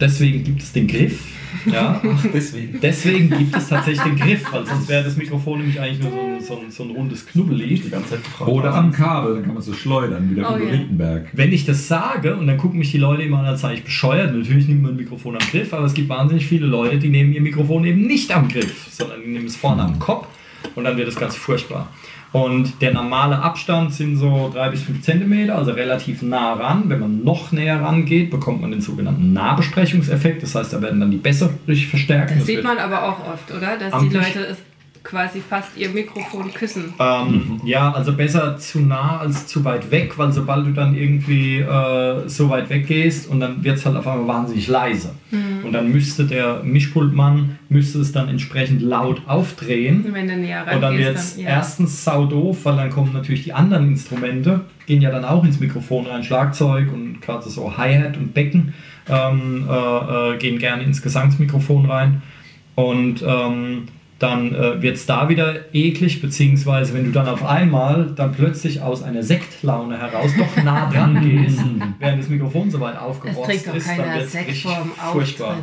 Deswegen gibt es den Griff. Ja, Deswegen. deswegen gibt es tatsächlich den Griff, weil sonst wäre das Mikrofon nämlich eigentlich nur so ein, so ein, so ein rundes Knubbeli. Die ganze Zeit gefragt. Oder am Kabel, dann kann man so schleudern, wie der Oh. Lindenberg. Wenn ich das sage und dann gucken mich die Leute immer an, als sei ich bescheuert, natürlich nimmt man ein Mikrofon am Griff, aber es gibt wahnsinnig viele Leute, die nehmen ihr Mikrofon eben nicht am Griff, sondern die nehmen es vorne am Kopf und dann wird es ganz furchtbar. Und der normale Abstand sind so 3 bis 5 Zentimeter, also relativ nah ran. Wenn man noch näher rangeht, bekommt man den sogenannten Nahbesprechungseffekt. Das heißt, da werden dann die Bässe richtig verstärkt. Das Das sieht man aber auch oft, oder? Dass die Leute es quasi fast ihr Mikrofon küssen. Ähm, ja, also besser zu nah als zu weit weg, weil sobald du dann irgendwie äh, so weit weggehst und dann wird es halt auf einmal wahnsinnig leise. Und dann müsste der Mischpultmann müsste es dann entsprechend laut aufdrehen. Wenn du näher Und dann wird es ja. erstens sau doof, weil dann kommen natürlich die anderen Instrumente, gehen ja dann auch ins Mikrofon rein, Schlagzeug und gerade so Hi-Hat und Becken ähm, äh, äh, gehen gerne ins Gesangsmikrofon rein. Und ähm, dann äh, wird es da wieder eklig, beziehungsweise wenn du dann auf einmal dann plötzlich aus einer Sektlaune heraus doch nah dran gehst, während das Mikrofon so weit Es aufgerotzt ist, dann wird es richtig furchtbar.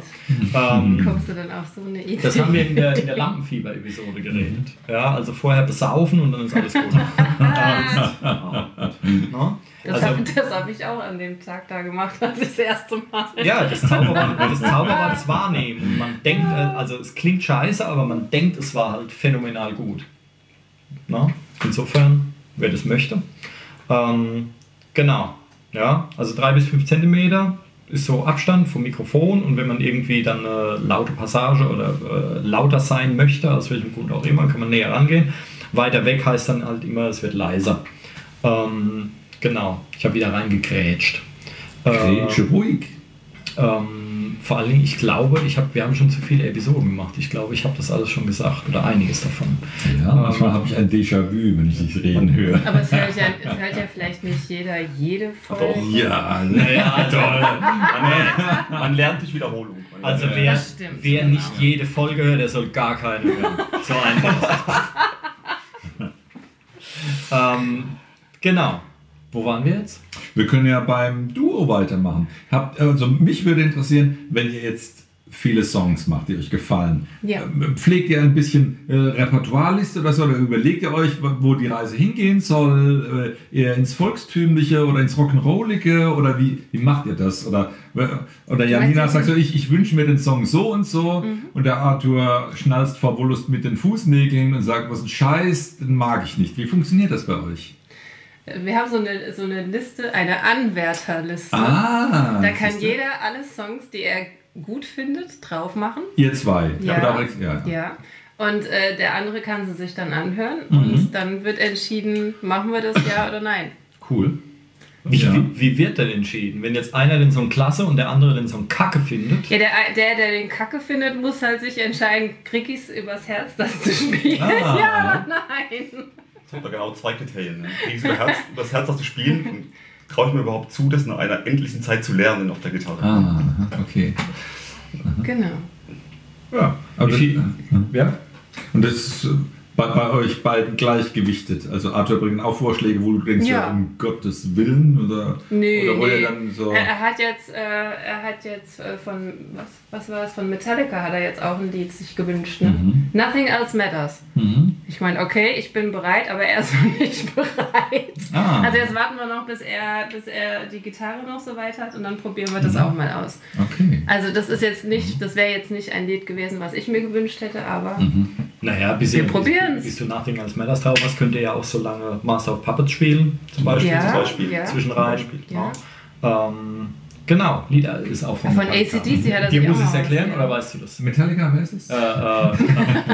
Ähm, Kommst du dann auf so eine Idee? das haben wir in der, in der Lampenfieber-Episode geredet. Ja, also vorher besaufen und dann ist alles gut. Ähm, no? Das Also, habe hab ich auch an dem Tag da gemacht, als ich das erste Mal. ja, das Zauber, war, das Zauber war das Wahrnehmen. Man denkt, äh, also es klingt scheiße, aber man denkt, es war halt phänomenal gut. No? Insofern, wer das möchte. Ähm, genau. Ja, also drei bis fünf Zentimeter ist so Abstand vom Mikrofon und wenn man irgendwie dann eine laute Passage oder äh, lauter sein möchte, aus welchem Grund auch immer, kann man näher rangehen. Weiter weg heißt dann halt immer, es wird leiser. Ähm, genau, ich habe wieder reingekrätscht. Grätsche ruhig. Ähm, vor allen Dingen, ich glaube, ich hab, wir haben schon zu viele Episoden gemacht. Ich glaube, ich habe das alles schon gesagt oder einiges davon. Ja, manchmal habe ich ein Déjà-vu, wenn ich dich reden höre. Aber es hört, ja, es hört ja vielleicht nicht jeder jede Folge. Ja, Naja, toll. Man, man lernt durch Wiederholung. Also wer, stimmt, wer genau. nicht jede Folge hört, der soll gar keine hören. So einfach. ähm, genau. Wo waren wir jetzt? Wir können ja beim Duo weitermachen. Habt, also mich würde interessieren, wenn ihr jetzt viele Songs macht, die euch gefallen. Ja. Ähm, Pflegt ihr ein bisschen äh, Repertoireliste oder so? Oder überlegt ihr euch, wo- die Reise hingehen soll? Äh, eher ins Volkstümliche oder ins Rock'n'Rollige? Oder wie, wie macht ihr das? Oder, äh, oder Janina sagt so, ich, ich wünsche mir den Song so und so. Und der Arthur schnalzt vor Wollust mit den Fußnägeln und sagt, was ein Scheiß, den mag ich nicht. Wie funktioniert das bei euch? Wir haben so eine, so eine Liste, eine Anwärterliste. Ah, da kann jeder alle Songs, die er gut findet, drauf machen. Ihr zwei. Ja. Oder, ja. Ja. Und äh, der andere kann sie sich dann anhören Mhm. und dann wird entschieden, machen wir das ja oder nein. Cool. Wie, Ja. wie, wie wird denn entschieden? Wenn jetzt einer den Song klasse und der andere den Song kacke findet? Ja, der, der, der den Kacke findet, muss halt sich entscheiden, krieg ich's übers Herz, das zu spielen? Ah. Ja oder nein? Es gibt da genau zwei Kriterien. Ne? Kriegst du das Herz, das Herz, das zu spielen und traue ich mir überhaupt zu, das nach einer endlichen Zeit zu lernen auf der Gitarre. Ah, okay. Genau. Ja. Aber Wie viel, das- ja? Und das ist äh, bei, bei euch beiden gleichgewichtet. Also Arthur bringt auch Vorschläge, wo du denkst, ja. Ja. um Gottes Willen oder, Nee, oder wo nee. ihr dann so. Er, er hat jetzt, äh, er hat jetzt äh, von, was, was war es, von Metallica hat er jetzt auch ein Lied sich gewünscht. Ne? Mhm. Nothing Else Matters. Mhm. Ich meine, okay, ich bin bereit, aber er ist noch nicht bereit. Ah. Also jetzt warten wir noch, bis er, bis er die Gitarre noch so weit hat und dann probieren wir das Mhm. auch mal aus. Okay. Also das ist jetzt nicht, das wäre jetzt nicht ein Lied gewesen, was ich mir gewünscht hätte, aber Mhm. Naja, bis, Wir ihr- probieren's. bis du Nothing als Matters drauf hast, könnt ihr ja auch so lange Master of Puppets spielen, zum Beispiel. ja, zum Beispiel. ja. Zwischenrein. Ja. Ähm, genau, Lieder ist auch von Von Metallica. AC/DC hat Dir muss ich es erklären oder weißt du das? Metallica, wer ist es? Äh, äh,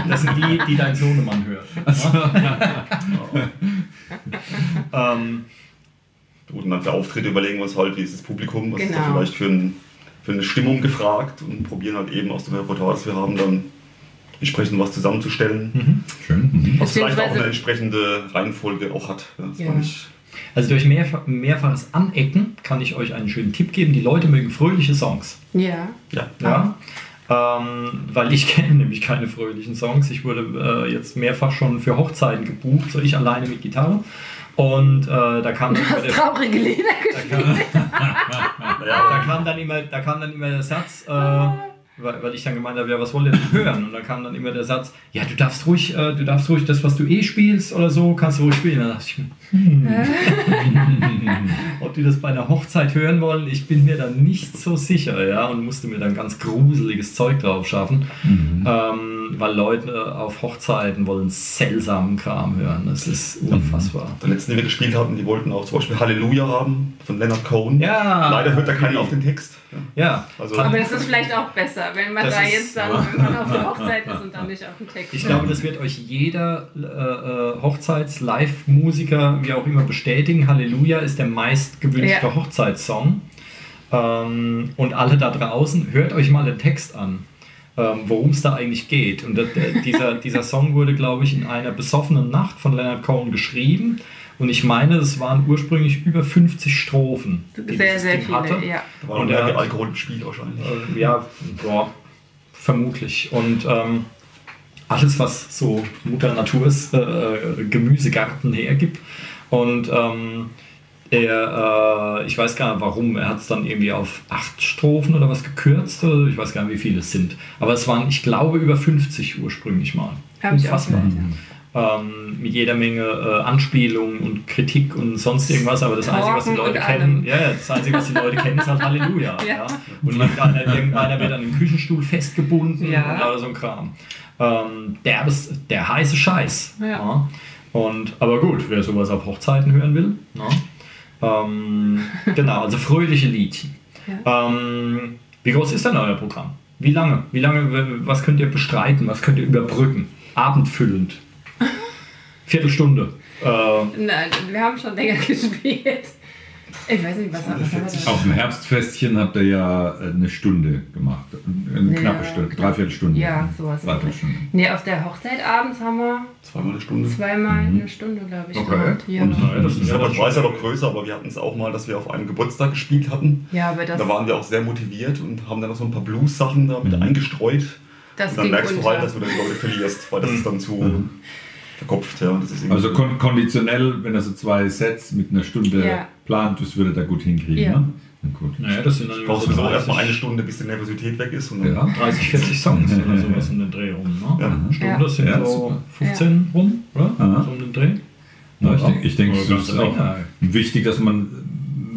das sind die, die dein Sohnemann hört. ähm, Und dann für Auftritte überlegen wir uns halt, wie ist das Publikum, was ist da Genau. vielleicht für, ein, für eine Stimmung gefragt und probieren halt eben aus dem Repertoire, das wir haben, dann entsprechend was zusammenzustellen, Schön. Mhm. was vielleicht auch eine entsprechende Reihenfolge auch hat. Ja, das Ja. war nicht, also durch mehrf mehrfaches Anecken kann ich euch einen schönen Tipp geben. Die Leute mögen fröhliche Songs. Ja. ja. Ja. Ähm, weil ich kenne nämlich keine fröhlichen Songs. Ich wurde äh, jetzt mehrfach schon für Hochzeiten gebucht, so ich alleine mit Gitarre. Und äh, da kam dann Du hast der, traurige Lieder gespielt. da kam dann immer, da kam dann immer der Satz, äh, weil, weil ich dann gemeint habe, ja, was wollt ihr denn hören? Und dann kam dann immer der Satz, ja, du darfst ruhig, äh, du darfst ruhig das, was du eh spielst oder so, kannst du ruhig spielen. Dann dachte ich mir, hm, ob die das bei einer Hochzeit hören wollen, ich bin mir da nicht so sicher, ja, und musste mir dann ganz gruseliges Zeug drauf schaffen, ähm, weil Leute auf Hochzeiten wollen seltsamen Kram hören. Das ist unfassbar. Der letzten, die wir gespielt hatten, die wollten auch zum Beispiel Halleluja haben von Leonard Cohen. Ja. Leider hört da keiner auf den Text. Ja. Ja, Also, Aber das ist vielleicht auch besser, wenn man da ist- jetzt dann, wenn man auf der Hochzeit ist und dann nicht auf dem Text. Ich glaube, das wird euch jeder äh, äh, Hochzeits-Live-Musiker, wie auch immer, bestätigen. Halleluja ist der meistgewünschte Ja. Hochzeitssong. Ähm, und alle da draußen, hört euch mal den Text an, ähm, worum es da eigentlich geht. Und das, äh, dieser, dieser Song wurde, glaube ich, in einer besoffenen Nacht von Leonard Cohen geschrieben. Und ich meine, es waren ursprünglich über 50 Strophen. die sehr, sehr Ding viele, hatte. ja. da war Und er wie hat- Alkohol im Spiel wahrscheinlich. Äh, ja, boah, vermutlich. Und ähm, alles, was so Mutter Naturs äh, äh, Gemüsegarten hergibt. Und ähm, er, äh, ich weiß gar nicht warum, er hat es dann irgendwie auf acht Strophen oder was gekürzt. Oder ich weiß gar nicht, wie viele es sind. Aber es waren, ich glaube, über 50 ursprünglich mal. Hab ich auch Unfassbar. gehört, Ähm, mit jeder Menge äh, Anspielungen und Kritik und sonst irgendwas, aber das Einzige, was die Leute kennen, ja, ja, das Einzige, was die Leute kennen, ist halt Halleluja. Ja. Ja. Und irgendeiner, irgendeiner wird an den Küchenstuhl festgebunden Ja. und lauter so ein Kram. Ähm, der, der heiße Scheiß. Ja. Und, aber gut, wer sowas auf Hochzeiten hören will. Ne? Ähm, genau, also fröhliche Liedchen. Ähm, wie groß ist denn euer Programm? Wie lange? Wie lange, was könnt ihr bestreiten? Was könnt ihr überbrücken? Abendfüllend. Viertelstunde. Äh, Nein, wir haben schon länger gespielt. Ich weiß nicht, was, was haben wir da? Auf dem Herbstfestchen habt ihr ja äh, eine Stunde gemacht. Eine Ja, knappe Stunde, knapp. dreiviertel Stunde. Ja, sowas. Dreiviertel Stunde. Nee, auf der Hochzeit abends haben wir Zweimal eine Stunde. zweimal eine Stunde, glaube ich, Okay. Ja. Und, äh, das ist Ja, aber das war ja noch größer, aber wir hatten es auch mal, dass wir auf einem Geburtstag gespielt hatten. ja, aber das, Da waren wir auch sehr motiviert und haben dann noch so ein paar Blues-Sachen da mit Mhm. eingestreut. das und dann merkst du unter. halt, dass du dann die Leute verlierst, weil das ist dann zu verkopft. Ja. Das ist irgendwie- Also kon konditionell, wenn er so zwei Sets mit einer Stunde Ja. plant, das würde er gut hinkriegen. Ja. Ne? Na gut. Naja, das sind dann brauchst so sowieso erstmal 30, eine Stunde, bis die Nervosität weg ist. Und dann Ja. 30, 40 Songs oder sowas um den Dreh rum. Ne? Ja. Eine Stunde Ja. sind Ja, so super. 15 rum, oder? Aha. So um den Dreh. Ja, ich denke, ich denk, es ist auch länger. wichtig, dass man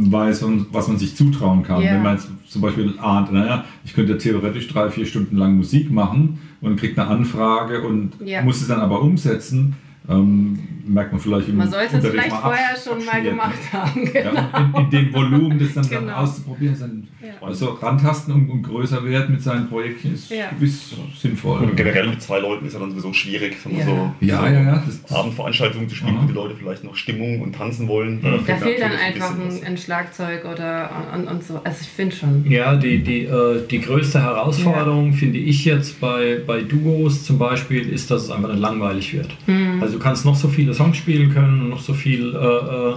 weiß, was man sich zutrauen kann. Ja. Wenn man jetzt zum Beispiel ahnt, naja, ich könnte theoretisch drei, vier Stunden lang Musik machen und kriegt eine Anfrage und Ja. muss es dann aber umsetzen, ähm, merkt man vielleicht, Man sollte es vielleicht mal vorher schon mal abschmiert. gemacht haben. Ja, und in, in dem Volumen, das dann, dann Genau. auszuprobieren, ist dann Ja. also rantasten und, und größer werden mit seinen Projekten ist Ja. gewiss sinnvoll. Und generell mit zwei Leuten ist ja dann sowieso schwierig. Ja. so, Ja, so ja, ja. Das, das, Abendveranstaltungen zu spielen, wo die Leute vielleicht noch Stimmung und tanzen wollen. Ja. Da fehlt dann einfach ein, ein Schlagzeug oder und, und so. Also ich finde schon. Ja, die, die, äh, die größte Herausforderung finde ich jetzt bei, bei Duos zum Beispiel ist, dass es einfach nicht langweilig wird. Hm. Also du kannst noch so viele Songs spielen können und noch so viel, äh, äh,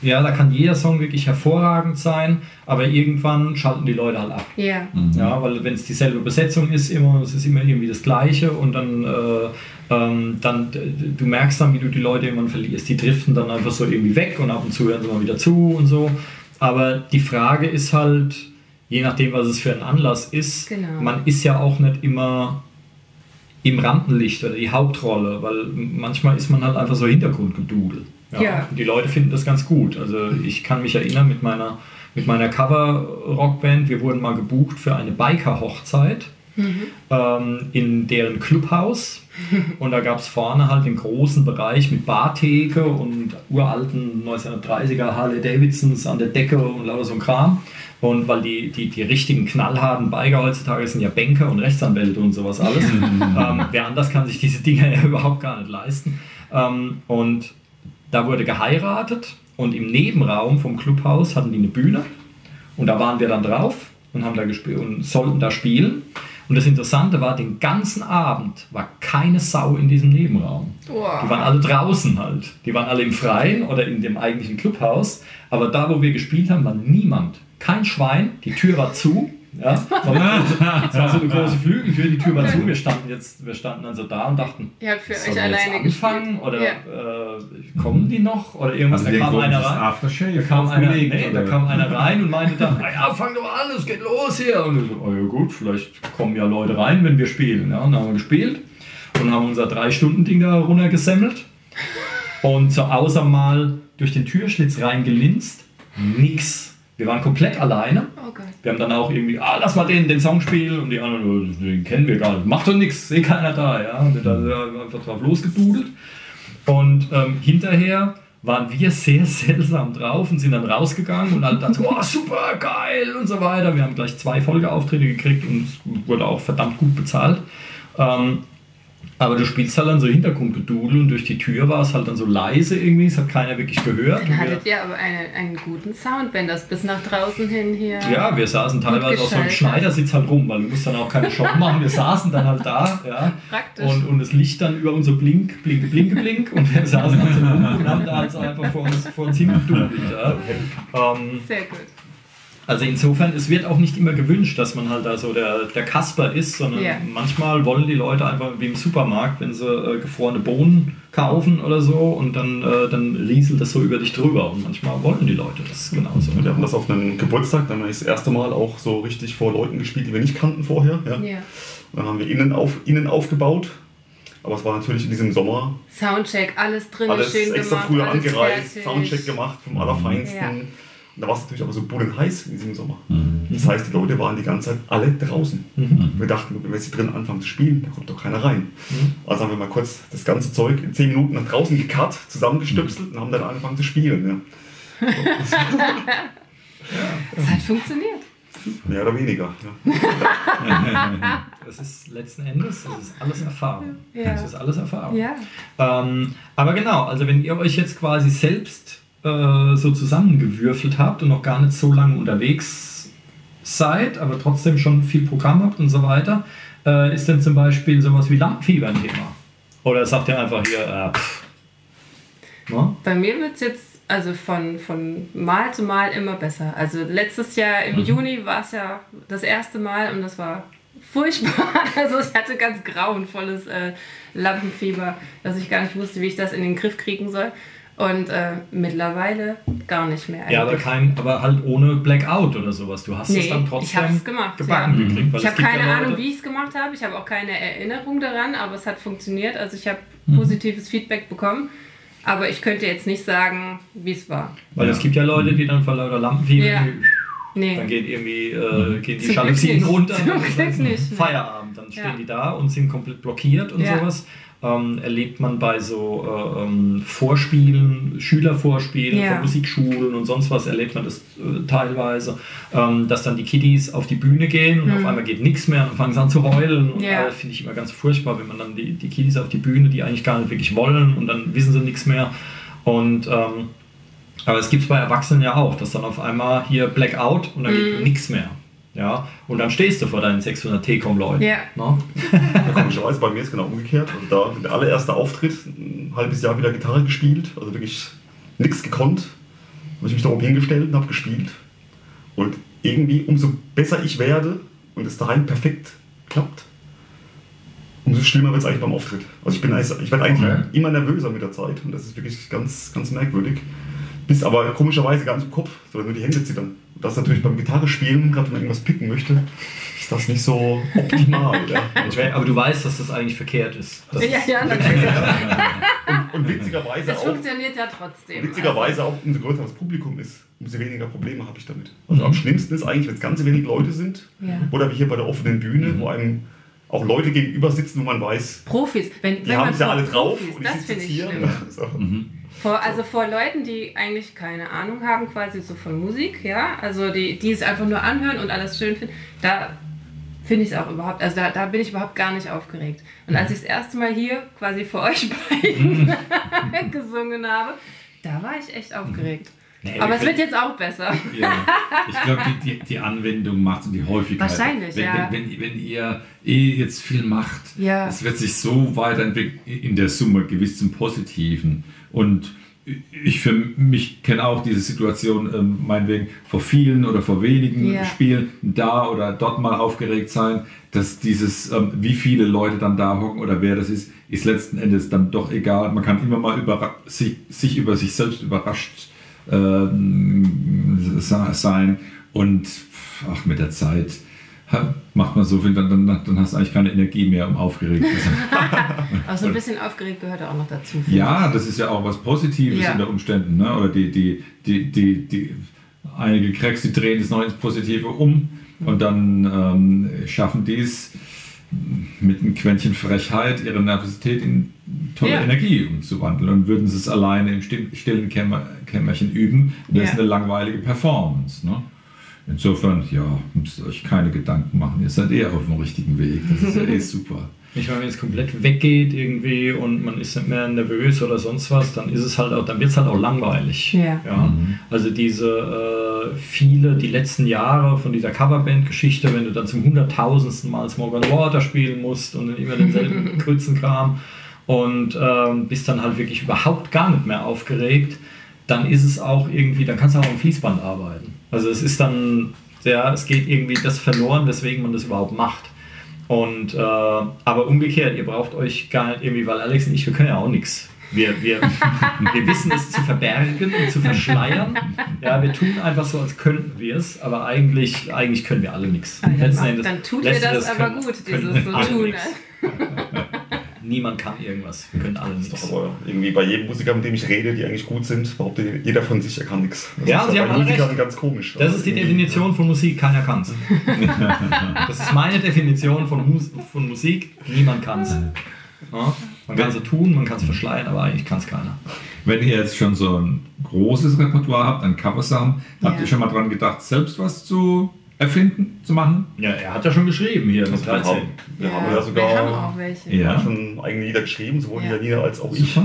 ja, da kann jeder Song wirklich hervorragend sein, aber irgendwann schalten die Leute halt ab. Ja. Ja, weil wenn es dieselbe Besetzung ist, immer, es ist immer irgendwie das Gleiche und dann, äh, ähm, dann du merkst dann, wie du die Leute irgendwann verlierst. Die driften dann einfach so irgendwie weg und ab und zu hören sie mal wieder zu und so. Aber die Frage ist halt, je nachdem, was es für ein Anlass ist, Genau. man ist ja auch nicht immer im Rampenlicht oder die Hauptrolle, weil manchmal ist man halt einfach so Hintergrundgedudel. Ja. Und Die Leute finden das ganz gut. Also ich kann mich erinnern mit meiner, mit meiner Cover-Rockband, wir wurden mal gebucht für eine Biker-Hochzeit ähm, in deren Clubhaus. Und da gab es vorne halt den großen Bereich mit Bartheke und uralten 1930er Harley Davidsons an der Decke und lauter so ein Kram. Und weil die, die, die richtigen knallharten Biker heutzutage sind ja Banker und Rechtsanwälte und sowas alles. ähm, wer anders kann sich diese Dinger ja überhaupt gar nicht leisten. Ähm, und da wurde geheiratet und im Nebenraum vom Clubhaus hatten die eine Bühne. Und da waren wir dann drauf und haben da gespielt und sollten da spielen. Und das Interessante war, den ganzen Abend war keine Sau in diesem Nebenraum. Wow. Die waren alle draußen halt. Die waren alle im Freien oder in dem eigentlichen Clubhaus. Aber da, wo wir gespielt haben, war niemand. Kein Schwein. Die Tür war zu. Ja, es war, es war so eine große Flügeltür, die Tür war zu. Wir standen, jetzt, wir standen dann so da und dachten, Ihr habt für sollen euch wir jetzt alleine anfangen gespielt. oder Ja. äh, kommen die noch oder irgendwas? also da kam einer rein. Da kam, einer, aufgelegt, nee, da kam einer rein und meinte dann, "Ah ja, fang doch an, es geht los hier. Und ich so, oh ja gut, vielleicht kommen ja Leute rein, wenn wir spielen. Ja, und dann haben wir gespielt und haben unser Drei-Stunden-Ding da runtergesemmelt. Und so außer mal durch den Türschlitz reingelinst, nix. Wir waren komplett alleine. Oh Gott. Wir haben dann auch irgendwie, ah, lass mal den, den Song spielen. Und die anderen, "Oh, den kennen wir gar nicht. Macht doch nichts, eh keiner da. Ja? Und da sind wir einfach drauf losgedudelt. Und ähm, hinterher waren wir sehr seltsam drauf und sind dann rausgegangen und alle dann so, oh, super, geil und so weiter. Wir haben gleich zwei Folgeauftritte gekriegt und es wurde auch verdammt gut bezahlt. Ähm, aber du spielst halt dann so Hintergrundgedudel und durch die Tür war es halt dann so leise irgendwie, es hat keiner wirklich gehört. Hattet ihr aber eine, einen guten Sound, wenn das bis nach draußen hin hier. Ja, wir saßen teilweise auf so einem. Schneidersitz halt rum, weil wir mussten dann auch keine Show machen. Wir saßen dann halt da, ja. Praktisch. Und, und das Licht dann über unser Blink, Blinke, Blinke, Blink. Und wir saßen halt so rum und haben da halt so einfach vor uns, vor uns hingedudelt. Ja. Ähm, Sehr gut. Also insofern, es wird auch nicht immer gewünscht, dass man halt da so der, der Kasper ist, sondern Ja. manchmal wollen die Leute einfach wie im Supermarkt, wenn sie äh, gefrorene Bohnen kaufen oder so und dann, äh, dann rieselt das so über dich drüber. Und manchmal wollen die Leute das genauso. Wir hatten das auf einem Geburtstag, da haben wir das erste Mal auch so richtig vor Leuten gespielt, die wir nicht kannten vorher. Ja. Ja. Dann haben wir innen, auf, innen aufgebaut. Aber es war natürlich in diesem Sommer Soundcheck, alles drin, alles schön extra gemacht. früher alles angereist, fertig. Soundcheck gemacht vom Allerfeinsten. Ja. Da war es natürlich aber so heiß in diesem Sommer. Das heißt, die Leute waren die ganze Zeit alle draußen. Wir dachten, wenn wir jetzt hier drin anfangen zu spielen, da kommt doch keiner rein. Also haben wir mal kurz das ganze Zeug in 10 Minuten nach draußen gekarrt, zusammengestöpselt und haben dann angefangen zu spielen. Es hat funktioniert. Ja. Mehr oder weniger. Ja. Das ist letzten Endes, das ist alles Erfahrung. Ja. Das ist alles Erfahrung. Ja. Ähm, aber genau, also wenn ihr euch jetzt quasi selbst äh, so zusammengewürfelt habt und noch gar nicht so lange unterwegs seid, aber trotzdem schon viel Programm habt und so weiter, äh, ist denn zum Beispiel sowas wie Lampenfieber ein Thema? Oder sagt ihr einfach hier, äh, pff. Ne? Bei mir wird es jetzt also von, von Mal zu Mal immer besser. Also letztes Jahr im Juni war es ja das erste Mal und das war furchtbar. Also ich hatte ganz grauenvolles äh, Lampenfieber, dass ich gar nicht wusste, wie ich das in den Griff kriegen soll. Und äh, mittlerweile gar nicht mehr. Ja, aber, eigentlich. kein, aber halt ohne Blackout oder sowas. Du hast es Nee, dann ich trotzdem hab's gemacht, gebacken ja. gekriegt. weil Ich es habe keine ja Ahnung, wie ich es gemacht habe. Ich habe auch keine Erinnerung daran, aber es hat funktioniert. Also ich habe Mhm. positives Feedback bekommen. Aber ich könnte jetzt nicht sagen, wie es war. Weil Ja. es gibt ja Leute, die dann vor lauter Lampenfieber, Ja. Nee. dann geht irgendwie äh, gehen die Jalousien runter. Zum dann ist Glück es nicht, nee. Feierabend. Dann stehen Ja. die da und sind komplett blockiert und Ja. sowas. Ähm, erlebt man bei so äh, ähm, Vorspielen, Schülervorspielen Ja. von Musikschulen und sonst was, erlebt man das äh, teilweise, ähm, dass dann die Kiddies auf die Bühne gehen und auf einmal geht nichts mehr und fangen sie an zu heulen. Und Mhm. Äh, finde ich immer ganz furchtbar, wenn man dann die, die Kiddies auf die Bühne, die eigentlich gar nicht wirklich wollen und dann wissen sie nichts mehr. Und ähm, aber es gibt es bei Erwachsenen ja auch, dass dann auf einmal hier Blackout und dann Mhm. geht nichts mehr. Ja, und dann stehst du vor deinen 600 T-Com-Leuten. Ja. Ne? Ja, komischerweise bei mir ist es genau umgekehrt. Also da der allererste Auftritt, ein halbes Jahr wieder Gitarre gespielt, also wirklich nichts gekonnt. Habe ich mich da oben hingestellt und habe gespielt. Und irgendwie, umso besser ich werde und es daheim perfekt klappt, umso schlimmer wird es eigentlich beim Auftritt. Also ich bin eigentlich- ich werde eigentlich Okay. immer nervöser mit der Zeit und das ist wirklich ganz, ganz merkwürdig. Bist aber komischerweise gar nicht im Kopf, sondern nur die Hände zittern. Und das ist natürlich beim Gitarre spielen, gerade wenn man irgendwas picken möchte, ist das nicht so optimal. ja. Aber du weißt, dass das eigentlich verkehrt ist. Das Ja, ja, natürlich. Und witzigerweise Das auch, funktioniert ja trotzdem. witzigerweise auch, umso größer das Publikum ist, umso weniger Probleme habe ich damit. Also am schlimmsten ist eigentlich, wenn es ganz wenig Leute sind. Ja. Oder wie hier bei der offenen Bühne, wo einem auch Leute gegenüber sitzen, wo man weiß, Profis. Wenn, die wenn haben es ja alle drauf Profis, und ich das sitze finde jetzt ich hier. So. Vor, also vor Leuten, die eigentlich keine Ahnung haben, quasi so von Musik, ja, also die, die es einfach nur anhören und alles schön finden, da finde ich es auch überhaupt, also da, da bin ich überhaupt gar nicht aufgeregt. Und als ich das erste Mal hier quasi vor euch beiden gesungen habe, da war ich echt aufgeregt. Nee, Aber es wird jetzt auch besser. Ja, ich glaube, die, die, die Anwendung macht und die Häufigkeit. Wahrscheinlich, wenn, ja. Wenn, wenn, wenn ihr eh jetzt viel macht, Ja. es wird sich so weiterentwickeln, in der Summe gewiss zum Positiven. Und ich für mich kenne auch diese Situation, ähm, meinetwegen vor vielen oder vor wenigen Ja. Spielen da oder dort mal aufgeregt sein, dass dieses, ähm, wie viele Leute dann da hocken oder wer das ist, ist letzten Endes dann doch egal. Man kann immer mal überra sich, sich über sich selbst überrascht ähm, sein und ach, mit der Zeit macht man so viel, dann, dann, dann hast du eigentlich keine Energie mehr, um aufgeregt zu sein. Aber so ein bisschen aufgeregt gehört auch noch dazu. Ja, das ist ja auch was Positives Ja. unter Umständen. Ne? Oder die, die, die, die, die, einige Cracks, die drehen das noch ins Positive um und dann ähm, schaffen die es mit einem Quäntchen Frechheit ihre Nervosität in tolle Ja. Energie umzuwandeln. Und würden sie es alleine im still- stillen Kämmer, Kämmerchen üben, das Ja. ist eine langweilige Performance. Ne? Insofern, ja, müsst ihr euch keine Gedanken machen. Ihr seid eher auf dem richtigen Weg. Das ist ja eh super. Ich meine, wenn es komplett weggeht irgendwie und man ist nicht mehr nervös oder sonst was, dann ist es halt auch, dann wird es halt auch langweilig. Ja. Also diese äh, viele, die letzten Jahre von dieser Coverband-Geschichte, wenn du dann zum hunderttausendsten Mal Smoke on Water spielen musst und immer denselben Krützenkram und ähm, bist dann halt wirklich überhaupt gar nicht mehr aufgeregt, dann ist es auch irgendwie, dann kannst du auch am Fließband arbeiten. Also es ist dann, ja, es geht irgendwie das verloren, weswegen man das überhaupt macht. Und äh, aber umgekehrt, ihr braucht euch gar nicht irgendwie, weil Alex und ich, wir können ja auch nichts. Wir, wir, wir wissen es zu verbergen und zu verschleiern. Ja, wir tun einfach so, als könnten wir es, aber eigentlich, eigentlich können wir alle nichts. Aber dann, tut ihr das Endes aber können- gut, dieses so tun. Niemand kann irgendwas. Wir können alle nichts. Aber irgendwie bei jedem Musiker, mit dem ich rede, die eigentlich gut sind, behauptet jeder von sich, er kann nichts. Ja, ist Sie bei haben alle Musikern recht. ganz komisch. Das ist die Definition von Musik, keiner kann's. Das ist meine Definition von, Mus von Musik, niemand kann's. Ja, man kann es tun, man kann es verschleiern, aber eigentlich kann es keiner. Wenn ihr jetzt schon so ein großes Repertoire habt an Coversachen, habt Ja. ihr schon mal dran gedacht, selbst was zu erfinden, zu machen? Ja, er hat ja schon geschrieben hier mit Also wir 13. haben, wir haben ja wir haben sogar auch welche. Ja. schon eigene Lieder geschrieben, sowohl Ja. die Janina als auch ich. Ja.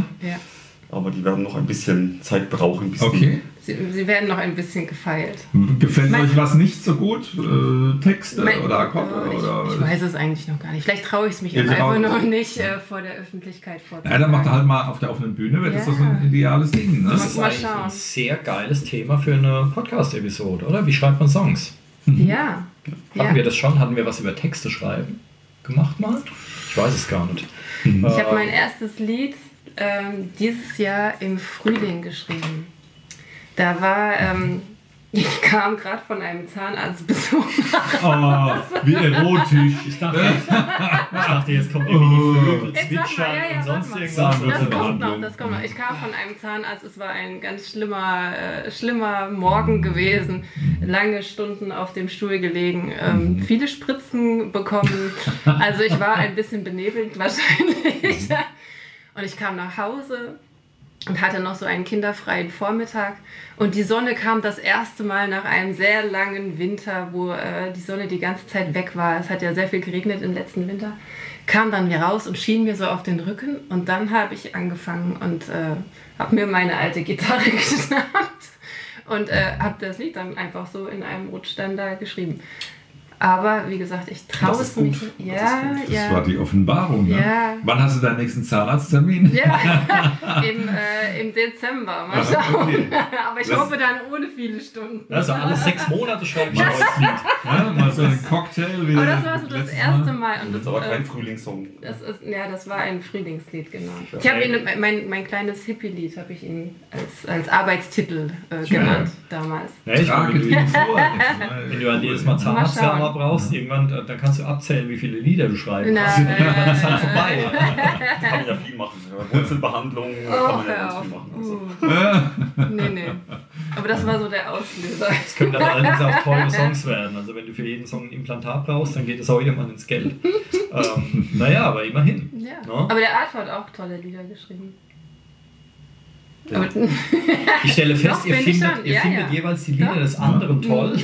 Aber die werden noch ein bisschen Zeit brauchen, bis Okay. Sie, sie werden noch ein bisschen gefeilt. Gefällt Mein- euch was nicht so gut? Äh, Texte Mein- oder Akkorde? Oh, oder, ich, ich weiß es eigentlich noch gar nicht. Vielleicht traue ich es mich einfach noch nicht äh, vor der Öffentlichkeit Ja, vorzutragen. dann macht er halt mal auf der offenen Bühne, wäre das Ja. doch so ein ideales Ding. Ne? Das ist mal ein sehr geiles Thema für eine Podcast-Episode, oder? Wie schreibt man Songs? Ja. Hatten ja. wir das schon? Hatten wir was über Texte schreiben gemacht mal? Ich weiß es gar nicht. Ich habe mein erstes Lied ähm, dieses Jahr im Frühling geschrieben. Da war, ähm, ich kam gerade von einem Zahnarztbesuch. Oh, wie erotisch. Ich dachte, ich dachte, jetzt kommt irgendwie Jetzt sag mal, zwitschern ja, ja, und sonst irgendwas. Das kommt noch, das kommt noch. Ich kam von einem Zahnarzt, es war ein ganz schlimmer, äh, schlimmer Morgen gewesen. Lange Stunden auf dem Stuhl gelegen, ähm, viele Spritzen bekommen. Also ich war ein bisschen benebelt wahrscheinlich. Und ich kam nach Hause und hatte noch so einen kinderfreien Vormittag. Und die Sonne kam das erste Mal nach einem sehr langen Winter, wo äh, die Sonne die ganze Zeit weg war. Es hat ja sehr viel geregnet im letzten Winter. Kam dann mir raus und schien mir so auf den Rücken. Und dann habe ich angefangen und äh, habe mir meine alte Gitarre geschnappt und äh, habe das Lied dann einfach so in einem Rutsch dann da geschrieben. Aber wie gesagt, ich traue Das es mich. Das Ja, Das ja. war die Offenbarung. Ne? Ja. Wann hast du deinen nächsten Zahnarzttermin? Ja, im, äh, im Dezember. Mal schauen. okay. Aber ich Das- hoffe dann ohne viele Stunden. Also alle sechs Monate schreibe ich ein neues Lied. Ja, mal so einen Cocktail wie Aber das war so das erste Mal. Mal. Das Und ist das, aber kein äh, Frühlingssong. das ist, ja, das war ein Frühlingslied, genau. Ich habe ihn, mein, mein kleines Hippie-Lied habe ich ihn als, als Arbeitstitel äh, genannt damals. Ja, ich Trage wenn vor. du- wenn du halt jedes Mal Zahnarztdrama schauen. Brauchst, irgendwann, äh, dann kannst du abzählen, wie viele Lieder du schreiben kannst. äh, Dann ist halt vorbei. Kann man ja viel machen. Wurzelbehandlung kann Oh, man ja ganz viel machen. Also. Uh. Nee, nee. Aber das war so der Auslöser. Das können dann allerdings auch teure Songs werden. Also wenn du für jeden Song ein Implantat brauchst, dann geht es auch irgendwann ins Geld. ähm, naja, aber immerhin. Ja. No? Aber der Arthur hat auch tolle Lieder geschrieben. Ja. Ich stelle fest, ihr findet, ihr Ja, findet ja. jeweils die Lieder des anderen toll.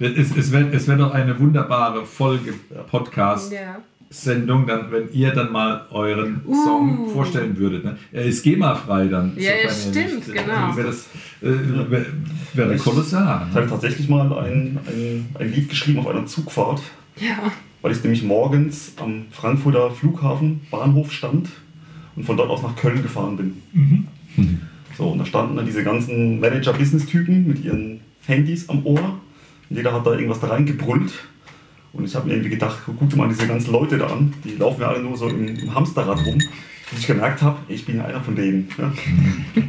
Es, es wäre es wär doch eine wunderbare Folge Podcast. ja. Sendung, dann, wenn ihr dann mal euren Song Uh. vorstellen würdet. Ne? Er ist GEMA-frei dann. Ja, ja, stimmt, nicht, genau. Wäre das äh, wär, wäre kolossal. Ich hatte tatsächlich mal ein, ein, ein Lied geschrieben auf einer Zugfahrt, Ja. weil ich nämlich morgens am Frankfurter Flughafen Bahnhof stand und von dort aus nach Köln gefahren bin. So, und da standen dann diese ganzen Manager-Business-Typen mit ihren Handys am Ohr. Jeder hat da irgendwas da reingebrüllt. Und ich habe mir irgendwie gedacht, guck dir mal diese ganzen Leute da an, die laufen ja alle nur so im, im Hamsterrad rum. Bis ich gemerkt habe, ich bin ja einer von denen. Ja.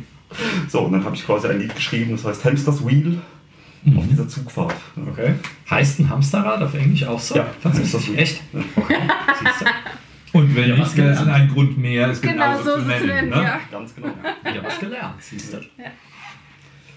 So, und dann habe ich quasi ein Lied geschrieben, das heißt Hamsters Wheel auf dieser Zugfahrt. Ja. Okay. Heißt ein Hamsterrad auf Englisch auch so? Ja, ist so. Echt? Okay. Siehst du? Und wenn Ja, nicht, wäre es gelernt. ein Grund mehr, es Genau genauso so zu zu nennen. ne? ja. Ganz genau. Wieder was gelernt, siehst du. Ja,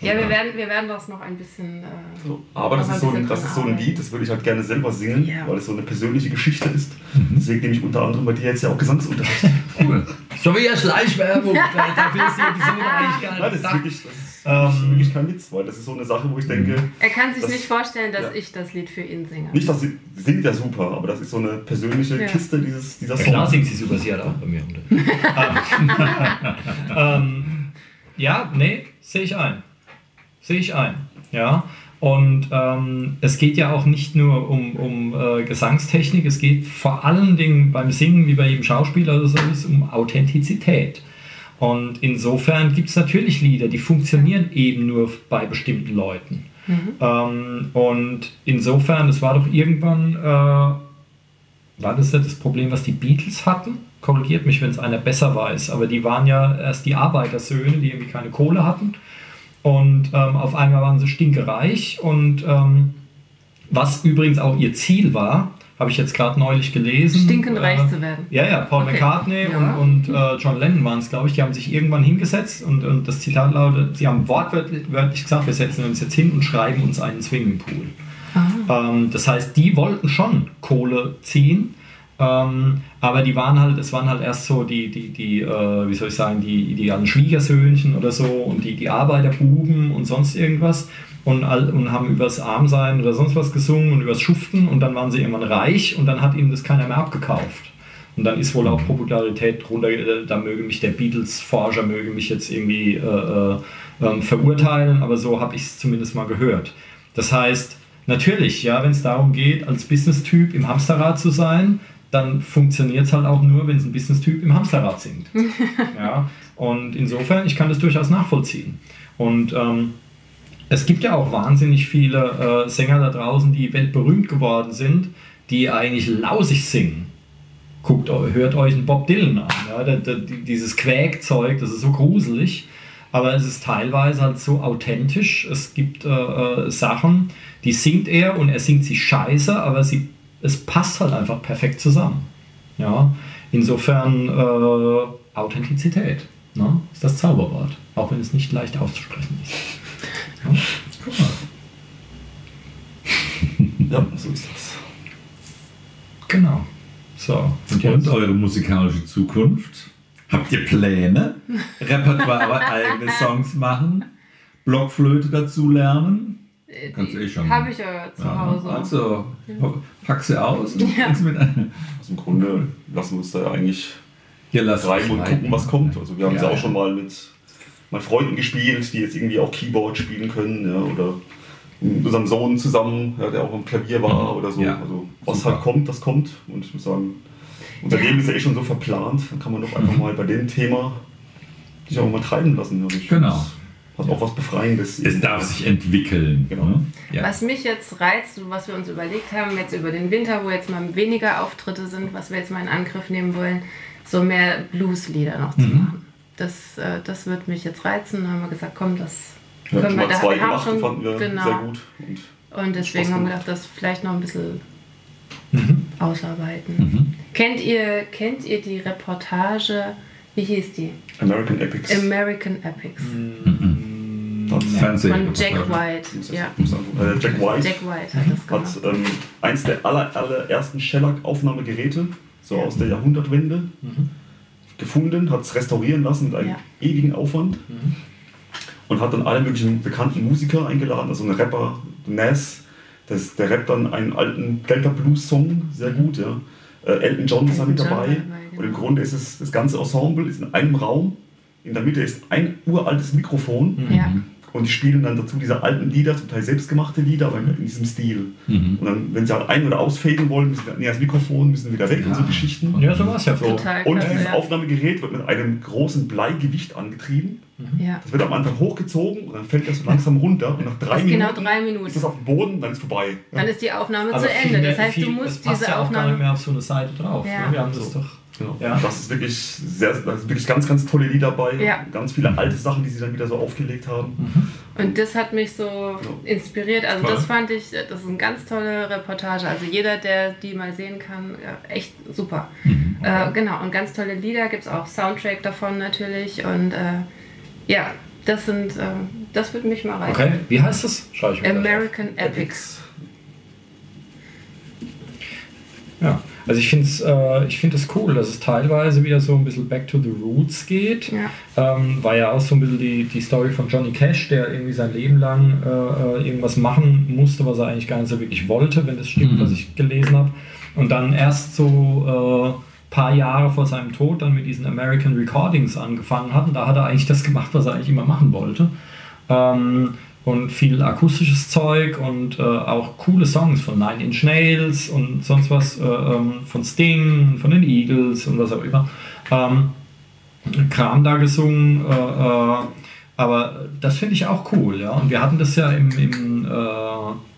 wir werden, wir werden das noch ein bisschen. Äh, So, aber das ist, so ein, das ist so ein. Lied, das würde ich halt gerne selber singen, Ja. weil es so eine persönliche Geschichte ist. Deswegen nehme ich unter anderem bei dir jetzt ja auch Gesangsunterricht. Cool. So wie ja Schleichwerbung. Dafür ist die Episode eigentlich gar Ja, das nicht ist wirklich, das ist Ähm, wirklich kein Witz, weil das ist so eine Sache, wo ich denke, er kann sich Das- nicht vorstellen, dass ja. ich das Lied für ihn singe. nicht, dass sie singt ja super, aber das ist so eine persönliche Ja. Kiste dieses, dieser Ja, klar Song. singt sie super, sie hat auch bei mir. unter. ähm, ja, nee, sehe ich ein. Sehe ich ein. Ja. Und ähm, es geht ja auch nicht nur um, um äh, Gesangstechnik, es geht vor allen Dingen beim Singen, wie bei jedem Schauspieler oder so, ist um Authentizität. Und insofern gibt es natürlich Lieder, die funktionieren eben nur bei bestimmten Leuten. Ähm, und insofern, das war doch irgendwann, äh, war das ja das Problem, was die Beatles hatten? Korrigiert mich, wenn es einer besser weiß, aber die waren ja erst die Arbeitersöhne, die irgendwie keine Kohle hatten. Und ähm, auf einmal waren sie stinkereich. Und ähm, was übrigens auch ihr Ziel war, habe ich jetzt gerade neulich gelesen. Stinkend reich äh, zu werden. Ja, ja, Paul Okay. McCartney Ja. und, und äh, John Lennon waren es, glaube ich. Die haben sich irgendwann hingesetzt und, und das Zitat lautet: Sie haben wortwörtlich wörtlich gesagt, wir setzen uns jetzt hin und schreiben uns einen Swimmingpool. Ähm, das heißt, die wollten schon Kohle ziehen, ähm, aber die waren halt, es waren halt erst so die, die, die äh, wie soll ich sagen, die idealen Schwiegersöhnchen oder so und die, die Arbeiterbuben und sonst irgendwas und, all, und haben übers Armsein oder sonst was gesungen und übers Schuften und dann waren sie irgendwann reich und dann hat ihnen das keiner mehr abgekauft. Und dann ist wohl auch Popularität runter, äh, da möge mich der Beatles-Forscher, möge mich jetzt irgendwie äh, äh, ähm, verurteilen, aber so habe ich es zumindest mal gehört. Das heißt, natürlich, ja, wenn es darum geht, als Business-Typ im Hamsterrad zu sein, dann funktioniert es halt auch nur, wenn es ein Business-Typ im Hamsterrad singt. ja, und insofern, ich kann das durchaus nachvollziehen. Und ähm, es gibt ja auch wahnsinnig viele äh, Sänger da draußen, die weltberühmt geworden sind, die eigentlich lausig singen. guckt, hört euch einen Bob Dylan an. Ja? Da, da, die- dieses Quäkzeug, das ist so gruselig, aber es ist teilweise halt so authentisch. Es gibt äh, äh, Sachen, die singt er und er singt sie scheiße, aber sie, es passt halt einfach perfekt zusammen. Ja? Insofern äh, Authentizität ne? ist das Zauberwort, auch wenn es nicht leicht auszusprechen ist. Ja? Guck mal. Ja, so ist das. Genau. So, und Und eure musikalische Zukunft? Habt ihr Pläne? Repertoire, eigene Songs machen? Blockflöte dazu lernen? Kannst du eh schon. Habe ich ja zu Ja, Hause. Also, pack sie aus und Ja. mit ein. Also im Grunde lassen wir uns da ja eigentlich Hier lass rein und gucken, was kommt. Also wir haben es Ja, auch ja. schon mal mit mal Freunden gespielt, die jetzt irgendwie auch Keyboard spielen können, ja, oder mit unserem Sohn zusammen, ja, der auch am Klavier war Mhm. oder so. Ja. Also was Super. halt kommt, das kommt. Und ich muss sagen, unser Ja. Leben ist ja eh schon so verplant, dann kann man doch einfach Mhm. mal bei dem Thema sich auch mal treiben lassen. Also ich Genau. Hat auch was Befreiendes. Es darf sich entwickeln. Genau. ne? Ja. Was mich jetzt reizt und was wir uns überlegt haben, jetzt über den Winter, wo jetzt mal weniger Auftritte sind, was wir jetzt mal in Angriff nehmen wollen, so mehr Blueslieder noch zu Mhm. machen. Das, äh, das wird mich jetzt reizen. Da haben wir gesagt, komm, das Wir haben können wir mal da. zwei gemacht, schon, fanden wir genau. sehr gut. Und Und deswegen haben wir gedacht, das vielleicht noch ein bisschen Mhm. ausarbeiten. Mhm. Kennt, ihr, kennt ihr die Reportage, wie hieß die? American Epics. American Epics. Hat- Fernsehen. Von Jack White. Ja. äh, Jack White Jack White hat das hat ähm, eins der aller, allerersten Shellac-Aufnahmegeräte, so Ja. aus der Jahrhundertwende, gefunden, hat es restaurieren lassen mit einem Ja. ewigen Aufwand und hat dann alle möglichen bekannten Musiker eingeladen, also einen Rapper, Nas, das, der rappt dann einen alten Delta Blues Song, sehr gut, ja. Äh, Elton John ist da mit dabei. dabei, Und im genau. Grunde ist es, das ganze Ensemble ist in einem Raum. In der Mitte ist ein uraltes Mikrofon. Ja. Und die spielen dann dazu diese alten Lieder, zum Teil selbstgemachte Lieder, aber in diesem Stil. Mhm. Und dann, wenn sie halt ein- oder ausfaden wollen, müssen sie das Mikrofon, müssen wieder weg und so Ja. Geschichten. Ja, so war es ja So. Total Und dieses ja. Aufnahmegerät wird mit einem großen Bleigewicht angetrieben. ja. Das wird am Anfang hochgezogen und dann fällt das so langsam runter. Und nach drei Das ist Minuten, genau drei Minuten. ist das auf dem Boden, dann ist vorbei. Dann ist die Aufnahme Aber zu Ende. mehr- Das heißt, viel- du es musst passt diese ja auch gar nicht Aufnahme. mehr auf so eine Seite drauf. Ja. Ne? Wir haben das doch. Genau. Ja. Das ist wirklich sehr, da sind wirklich ganz, ganz tolle Lieder dabei. Ja. Ganz viele alte Sachen, die sie dann wieder so aufgelegt haben. Und das hat mich so inspiriert. Also Toll. das fand ich, das ist eine ganz tolle Reportage. Also jeder, der die mal sehen kann, ja, echt super. Mhm. Äh, genau, und ganz tolle Lieder gibt es auch Soundtrack davon natürlich. Und äh, ja, das sind, äh, das würde mich mal reizen. Okay, wie heißt das? Schau ich mir. American Epics. Ja, also ich finde es äh, ich find es cool, dass es teilweise wieder so ein bisschen back to the roots geht. Ja. Ähm, war ja auch so ein bisschen die, die Story von Johnny Cash, der irgendwie sein Leben lang äh, äh, irgendwas machen musste, was er eigentlich gar nicht so wirklich wollte, wenn das stimmt, Mhm. was ich gelesen habe. Und dann erst so äh, paar Jahre vor seinem Tod dann mit diesen American Recordings angefangen hat. Und da hat er eigentlich das gemacht, was er eigentlich immer machen wollte. Ähm, und viel akustisches Zeug und äh, auch coole Songs von Nine Inch Nails und sonst was äh, ähm, von Sting, von den Eagles und was auch immer. Ähm, Kram da gesungen, äh, äh, aber das finde ich auch cool, ja. Und wir hatten das ja im, im äh,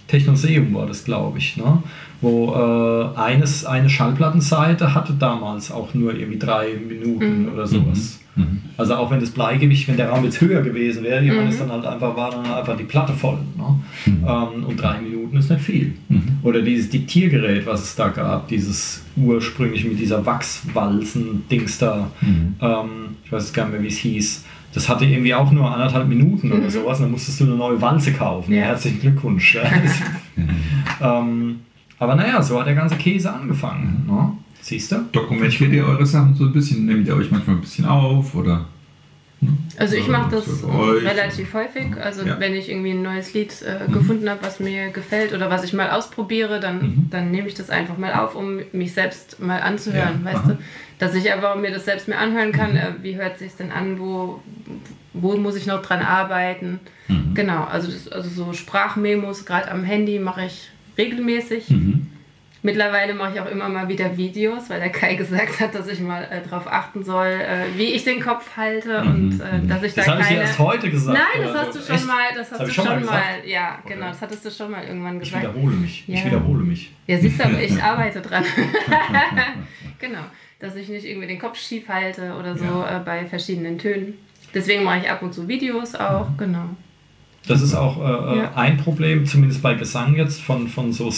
Technoseum war das, glaube ich, ne? wo äh, eines, eine Schallplattenseite hatte damals auch nur irgendwie drei Minuten oder sowas. Mhm. Also auch wenn das Bleigewicht, wenn der Raum jetzt höher gewesen wäre, Mhm. ist dann halt einfach, war dann einfach die Platte voll. Ne? Mhm. Ähm, und drei Minuten ist nicht viel. Mhm. Oder dieses Diktiergerät, was es da gab, dieses ursprünglich mit dieser Wachswalzen-Dings da. Mhm. Ähm, ich weiß jetzt gar nicht mehr, wie es hieß. Das hatte irgendwie auch nur anderthalb Minuten oder sowas. Und dann musstest du eine neue Walze kaufen. Ja. Herzlichen Glückwunsch. Ja. ähm, aber naja, so hat der ganze Käse angefangen. Ne? Siehst du? Dokumentiert ihr eure Sachen so ein bisschen? Nehmt ihr euch manchmal ein bisschen auf? Oder? Also ich mache das relativ häufig. Also Ja. wenn ich irgendwie ein neues Lied äh, gefunden habe, was mir gefällt oder was ich mal ausprobiere, dann, Mhm. dann nehme ich das einfach mal auf, um mich selbst mal anzuhören, Ja, weißt aha. Mhm. du? Dass ich aber mir das selbst mir anhören kann, äh, wie hört sich denn an, wo, wo muss ich noch dran arbeiten. Mhm. Genau, also, das, also so Sprachmemos, gerade am Handy mache ich regelmäßig. Mhm. Mittlerweile mache ich auch immer mal wieder Videos, weil der Kai gesagt hat, dass ich mal äh, darauf achten soll, äh, wie ich den Kopf halte und äh, dass ich Das da habe ich dir keine... erst heute gesagt. Nein, das hast du schon Echt? mal, das hast hab du ich schon mal, mal ja, genau, das hattest du schon mal irgendwann Ich gesagt. wiederhole mich. Ich Ja. wiederhole mich. Ja, siehst du, aber ich arbeite dran. Genau, dass ich nicht irgendwie den Kopf schief halte oder so Ja. äh, bei verschiedenen Tönen. Deswegen mache ich ab und zu Videos auch, genau. Das ist auch äh, äh, Ja. ein Problem, zumindest bei Gesang jetzt, von, von so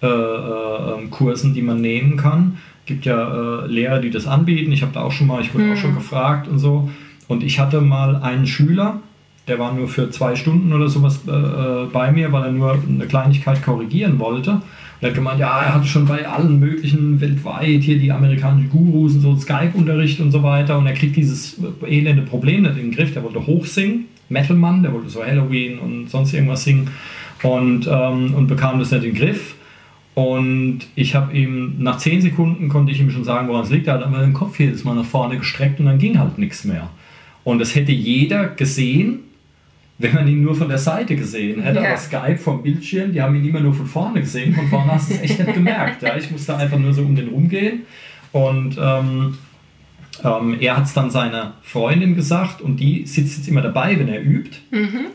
Skype-Kursen, die man nehmen kann. gibt ja äh, Lehrer, die das anbieten. Ich habe da auch schon mal, ich wurde auch schon gefragt und so. Und ich hatte mal einen Schüler, der war nur für zwei Stunden oder sowas äh, äh, bei mir, weil er nur eine Kleinigkeit korrigieren wollte. Und er hat gemeint, ja, er hatte schon bei allen möglichen weltweit hier die amerikanischen Gurus und so Skype-Unterricht und so weiter. Und er kriegt dieses elende Problem nicht in den Griff. Der wollte hochsingen, Metalmann, der wollte so Halloween und sonst irgendwas singen und, ähm, und bekam das nicht in den Griff. Und ich habe ihm, nach 10 Sekunden konnte ich ihm schon sagen, woran es liegt. Er hat aber den Kopf jedes Mal nach vorne gestreckt und dann ging halt nichts mehr. Und das hätte jeder gesehen, wenn man ihn nur von der Seite gesehen hätte. Ja. Aber Skype vom Bildschirm, die haben ihn immer nur von vorne gesehen. Von vorne hast du es echt nicht gemerkt. Ja. Ich musste einfach nur so um den rumgehen. Und ähm, ähm, er hat es dann seiner Freundin gesagt und die sitzt jetzt immer dabei, wenn er übt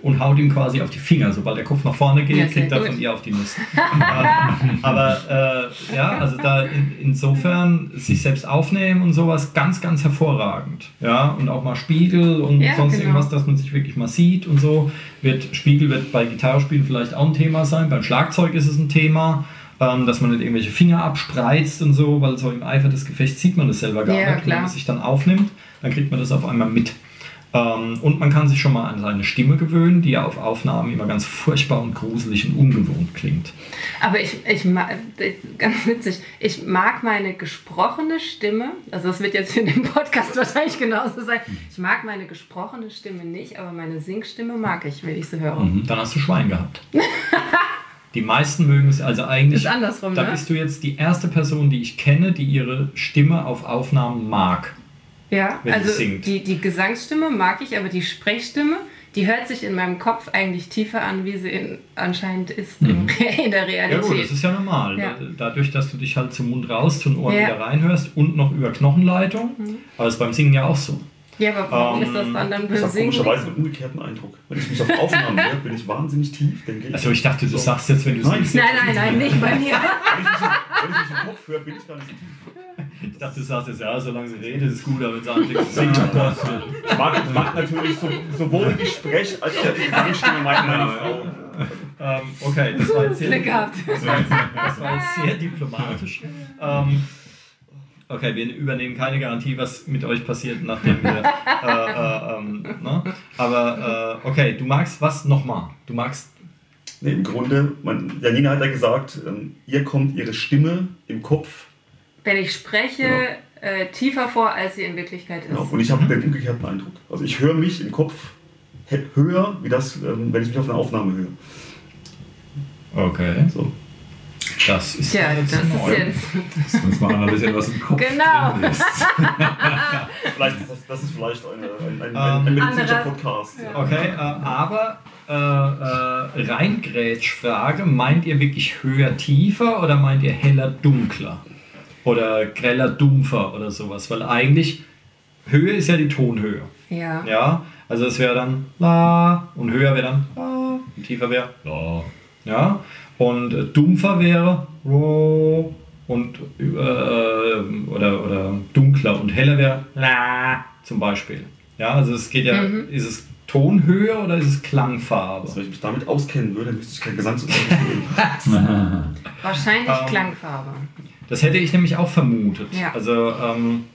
und haut ihm quasi auf die Finger. Sobald der Kopf nach vorne geht, Ja, kriegt er von ihr auf die Nuss. aber äh, ja, also da in, insofern sich selbst aufnehmen und sowas ganz, ganz hervorragend. Ja, und auch mal Spiegel und Ja, sonst genau. irgendwas, dass man sich wirklich mal sieht und so. Wird, Spiegel wird bei Gitarrespielen vielleicht auch ein Thema sein. Beim Schlagzeug ist es ein Thema. Ähm, dass man nicht irgendwelche Finger abspreizt und so, weil so im Eifer des Gefechts sieht man das selber gar Ja, nicht. Wenn klar. man es sich dann aufnimmt, dann kriegt man das auf einmal mit. Ähm, und man kann sich schon mal an seine Stimme gewöhnen, die ja auf Aufnahmen immer ganz furchtbar und gruselig und ungewohnt klingt. Aber ich, ich mag, ganz witzig, ich mag meine gesprochene Stimme, also das wird jetzt in dem Podcast wahrscheinlich genauso sein, ich mag meine gesprochene Stimme nicht, aber meine Singstimme mag ich, wenn ich sie höre. Dann hast du Schwein gehabt. Die meisten mögen es, also eigentlich. Ist andersrum, Da ne? bist du jetzt die erste Person, die ich kenne, die ihre Stimme auf Aufnahmen mag. Ja, also singt. die, die Gesangsstimme mag ich, aber die Sprechstimme, die hört sich in meinem Kopf eigentlich tiefer an, wie sie in, anscheinend ist in, in der Mhm. Ja Realität. gut, das ist ja normal. Ja. Dadurch, dass du dich halt zum Mund raus, zu den Ohren Ja. wieder reinhörst und noch über Knochenleitung. Aber das ist beim Singen ja auch so. Ja, aber warum Ähm, ist das dann dann habe Singen? komischerweise einen umgekehrten Eindruck. Wenn ich mich auf Aufnahmen höre, bin ich wahnsinnig tief. Dann gehe ich Also ich dachte, du so. sagst jetzt, wenn du Nein. singst. Nein, nein, nein, nicht bei mir. Wenn ich, mich, wenn ich mich im Kopf höre, bin ich gar nicht tief. Ich dachte, du sagst jetzt, ja, solange sie redet, ist gut, aber wenn sie anfängt zu singen, Gott. Ich mag, ich mag natürlich so, sowohl die Sprech- als auch die Gesangstimme meiner Frau. Ähm, okay, das war jetzt sehr, das war jetzt, das war jetzt sehr diplomatisch. Ähm, okay, wir übernehmen keine Garantie, was mit euch passiert, nachdem wir. Äh, äh, ähm, ne? Aber äh, okay, du magst was nochmal? Du magst. Nee, im Grunde, man, Janina hat ja gesagt, ähm, ihr kommt ihre Stimme im Kopf. Wenn ich spreche, Genau. äh, tiefer vor, als sie in Wirklichkeit ist. Genau, und ich habe den umgekehrten Eindruck. Also ich höre mich im Kopf he- höher, wie das, ähm, wenn ich mich auf eine Aufnahme höre. Okay. So. Das ist jetzt das ist jetzt. Das muss man analysieren, was im Kopf Genau. drin ist. Vielleicht ist das, das ist vielleicht eine, ein, ein, ein, Ähm, ein medizinischer Andere- Podcast. Ja. Okay, äh, aber äh, äh, Reingrätsch-Frage, meint ihr wirklich höher, tiefer oder meint ihr heller, dunkler? Oder greller, dumpfer oder sowas? Weil eigentlich Höhe ist ja die Tonhöhe. Ja. Ja, also es wäre dann La und höher wäre dann La und tiefer wäre La. Ja, und äh, dumpfer wäre und äh, oder, oder dunkler und heller wäre La zum Beispiel. Ja, also es geht ja, ist es Tonhöhe oder ist es Klangfarbe? Also wenn ich mich damit auskennen würde, dann müsste ich kein Gesangsunterricht nehmen. Wahrscheinlich Ähm, Klangfarbe. Das hätte ich nämlich auch vermutet. Ja. Also, ähm,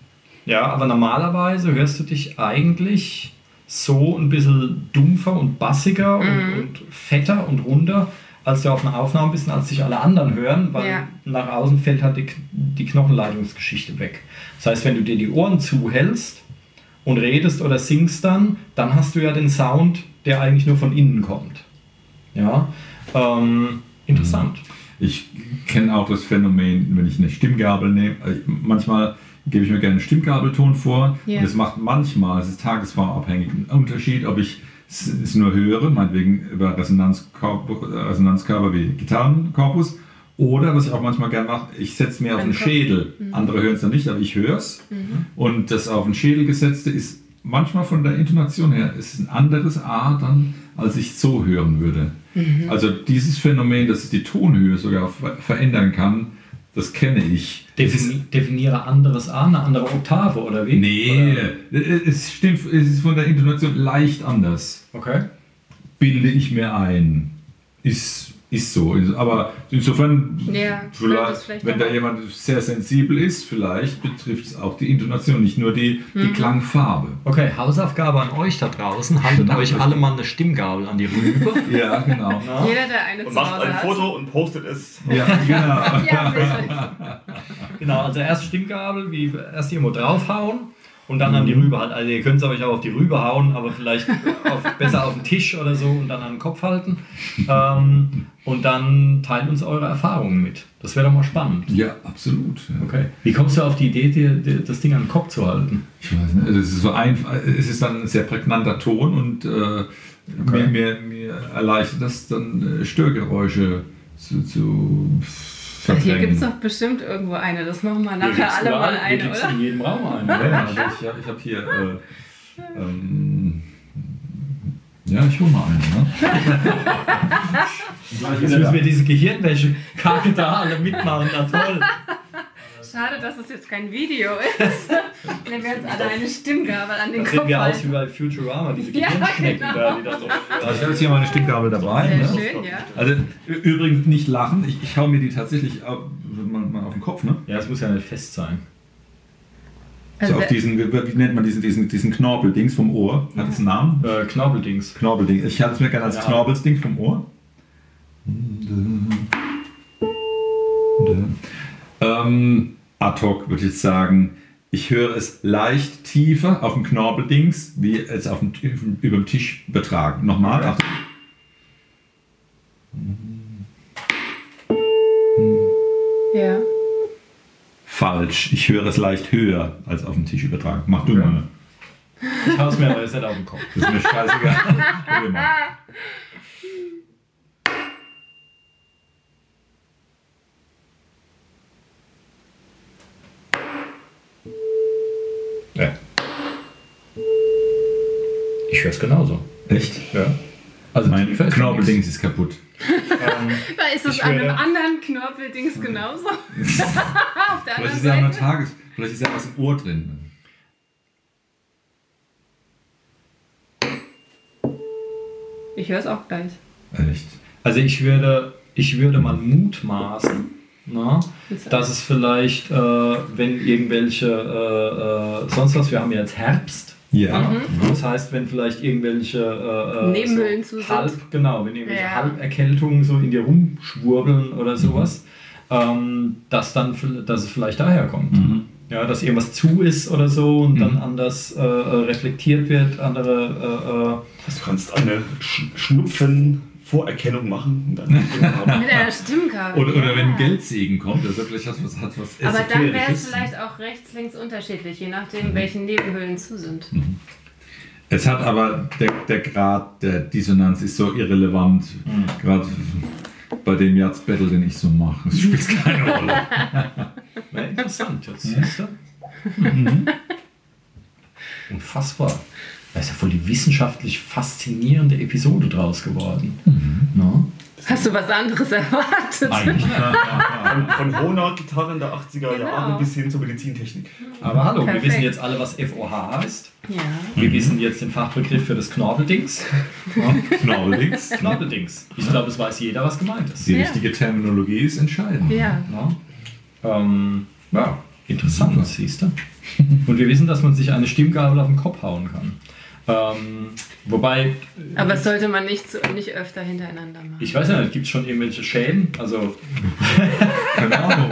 ja, aber normalerweise hörst du dich eigentlich so ein bisschen dumpfer und bassiger Mhm. und, und fetter und runder, als du auf einer Aufnahme bist und als sich alle anderen hören, weil Ja. nach außen fällt halt die, die Knochenleitungsgeschichte weg. Das heißt, wenn du dir die Ohren zuhältst und redest oder singst dann, dann hast du ja den Sound, der eigentlich nur von innen kommt. Ja, ähm, interessant. Ich kenne auch das Phänomen, wenn ich eine Stimmgabel nehme. äh, Manchmal gebe ich mir gerne einen Stimmgabelton vor. Ja. Und es macht manchmal, es ist tagesformabhängig, einen Unterschied, ob ich es es nur höre, meinetwegen über Resonanzkörper, wie Gitarrenkorpus. Oder was ich auch manchmal gerne mache, ich setze mir auf den. Schädel. Andere hören es dann nicht, aber ich höre es. Und das auf den Schädel gesetzte ist manchmal von der Intonation her ist ein anderes A dann, als ich so hören würde. Also dieses Phänomen, dass es die Tonhöhe sogar ver verändern kann, das kenne ich. Defini definier Klavier anderes A, eine andere Oktave oder wie? Nee, Oder? es stimmt, es ist von der Intonation leicht anders. Okay. Bilde ich mir ein. Ist, ist so. Aber insofern, Ja, vielleicht, vielleicht wenn da jemand sehr sensibel ist, vielleicht betrifft es auch die Intonation, nicht nur die, Mhm. die Klangfarbe. Okay, Hausaufgabe an euch da draußen. Haltet euch alle mal eine Stimmgabel an die Rübe. Ja, genau. Na? Jeder, der eine Und zu macht Hause ein hat. Foto und postet es. Ja, genau. Ja. Genau, also erst Stimmgabel, wie erst irgendwo draufhauen und dann an die Rübe halt. Also ihr könnt es euch auch auf die Rübe hauen, aber vielleicht auf, besser auf den Tisch oder so und dann an den Kopf halten. Ähm, und dann teilt uns eure Erfahrungen mit. Das wäre doch mal spannend. Ja, absolut. Ja. Okay. Wie kommst du auf die Idee, dir, dir das Ding an den Kopf zu halten? Ich weiß nicht, also es ist so einfach, es ist dann ein sehr prägnanter Ton und äh, mir, mir, mir erleichtert das dann äh, Störgeräusche zu, zu Hier verdrängen. gibt es doch bestimmt irgendwo eine. Das machen wir nachher alle mal eine, gibt's oder? in jedem Raum eine. Ja, also ich, hab- ich habe hier. Äh, ähm, ja, ich hole mal eine. Ne? Jetzt müssen wir diese Gehirnwäsche-Kacke da alle mitmachen. Na toll. Schade, dass es jetzt kein Video ist. Wenn wir jetzt alle eine Stimmgabel an den Dann Kopf sehen wir aus wie bei Futurama, diese Ja, Gehirnschnecken genau. da, die da so. Also ich habe jetzt hier meine Stimmgabel dabei. Sehr Ne? schön, ja. Also übrigens nicht lachen, ich, ich hau mir die tatsächlich auf, mal, mal auf den Kopf, ne? Ja, es muss ja nicht fest sein. Also so auf diesen, wie, wie nennt man diesen, diesen, diesen Knorpeldings vom Ohr? Hat das einen Namen? Äh, Knobbeldings. Knorpelding. Ich halte es mir gerne als Ja. Knorpelsding vom Ohr. Ähm, ad hoc würde ich jetzt sagen, ich höre es leicht tiefer auf dem Knorpeldings, wie es auf dem, über dem Tisch betragen. Nochmal. Achtung. Ja. Falsch. Ich höre es leicht höher als auf dem Tisch übertragen. Mach du mal. Ich hau's mir aber jetzt nicht auf den Kopf. Das ist mir scheißegal. Probier mal. Ja. Ich höre es genauso. Echt? Ja. Also Mein Knorpeldings ist kaputt. Ähm, Da ist es an einem anderen Knorpeldings genauso. Auf der Vielleicht anderen ist ja. Tages. Vielleicht ist ja was im Ohr drin. Ich höre es auch gleich. Echt. also ich würde, ich würde mal mutmaßen, na, dass es vielleicht, äh, wenn irgendwelche, äh, äh, sonst was, wir haben ja jetzt Herbst. Ja. Mhm. Das heißt, wenn vielleicht irgendwelche äh, äh, Nebenhöhlen so zu sind. halb, genau, wenn irgendwelche Ja. Halberkältungen so in dir rumschwurbeln oder sowas, ähm, dass dann, dass es vielleicht daher kommt. Mhm. Ja, dass irgendwas zu ist oder so und dann anders äh, äh, reflektiert wird, andere Also du kannst eine Sch Schnupfen-Vorerkennung machen. Mit einer Stimmkabel. Oder, oder ja. wenn Geldsegen kommt, also vielleicht hat was, hat was Aber dann wäre es vielleicht auch rechts, links unterschiedlich, je nachdem, welche Nebenhöhlen zu sind. Es hat aber der, der Grad der Dissonanz ist so irrelevant, gerade bei dem Jazz Battle, den ich so mache. Es spielt keine Rolle. na, interessant. Jetzt siehst du. Mhm. Unfassbar. Da ist ja voll die wissenschaftlich faszinierende Episode draus geworden. Na? Hast du was anderes erwartet? Eigentlich. von, von Hohner-Gitarren der 80er Genau. Jahre bis hin zur Medizintechnik. Aber hallo, wir Perfekt. wissen jetzt alle, was FOH heißt. Ja. Wir wissen jetzt den Fachbegriff für das Knorbeldings. Knorbeldings. Knorbeldings. Ich glaube, es weiß jeder, was gemeint ist. Die Ja. richtige Terminologie ist entscheidend. Ja. Ja, ähm, ja interessant, siehst du. Und wir wissen, dass man sich eine Stimmgabel auf den Kopf hauen kann. Ähm, wobei, Aber das sollte man nicht, zu, nicht öfter hintereinander machen. ich weiß ja nicht, gibt es schon irgendwelche Schäden? Also, Keine Ahnung.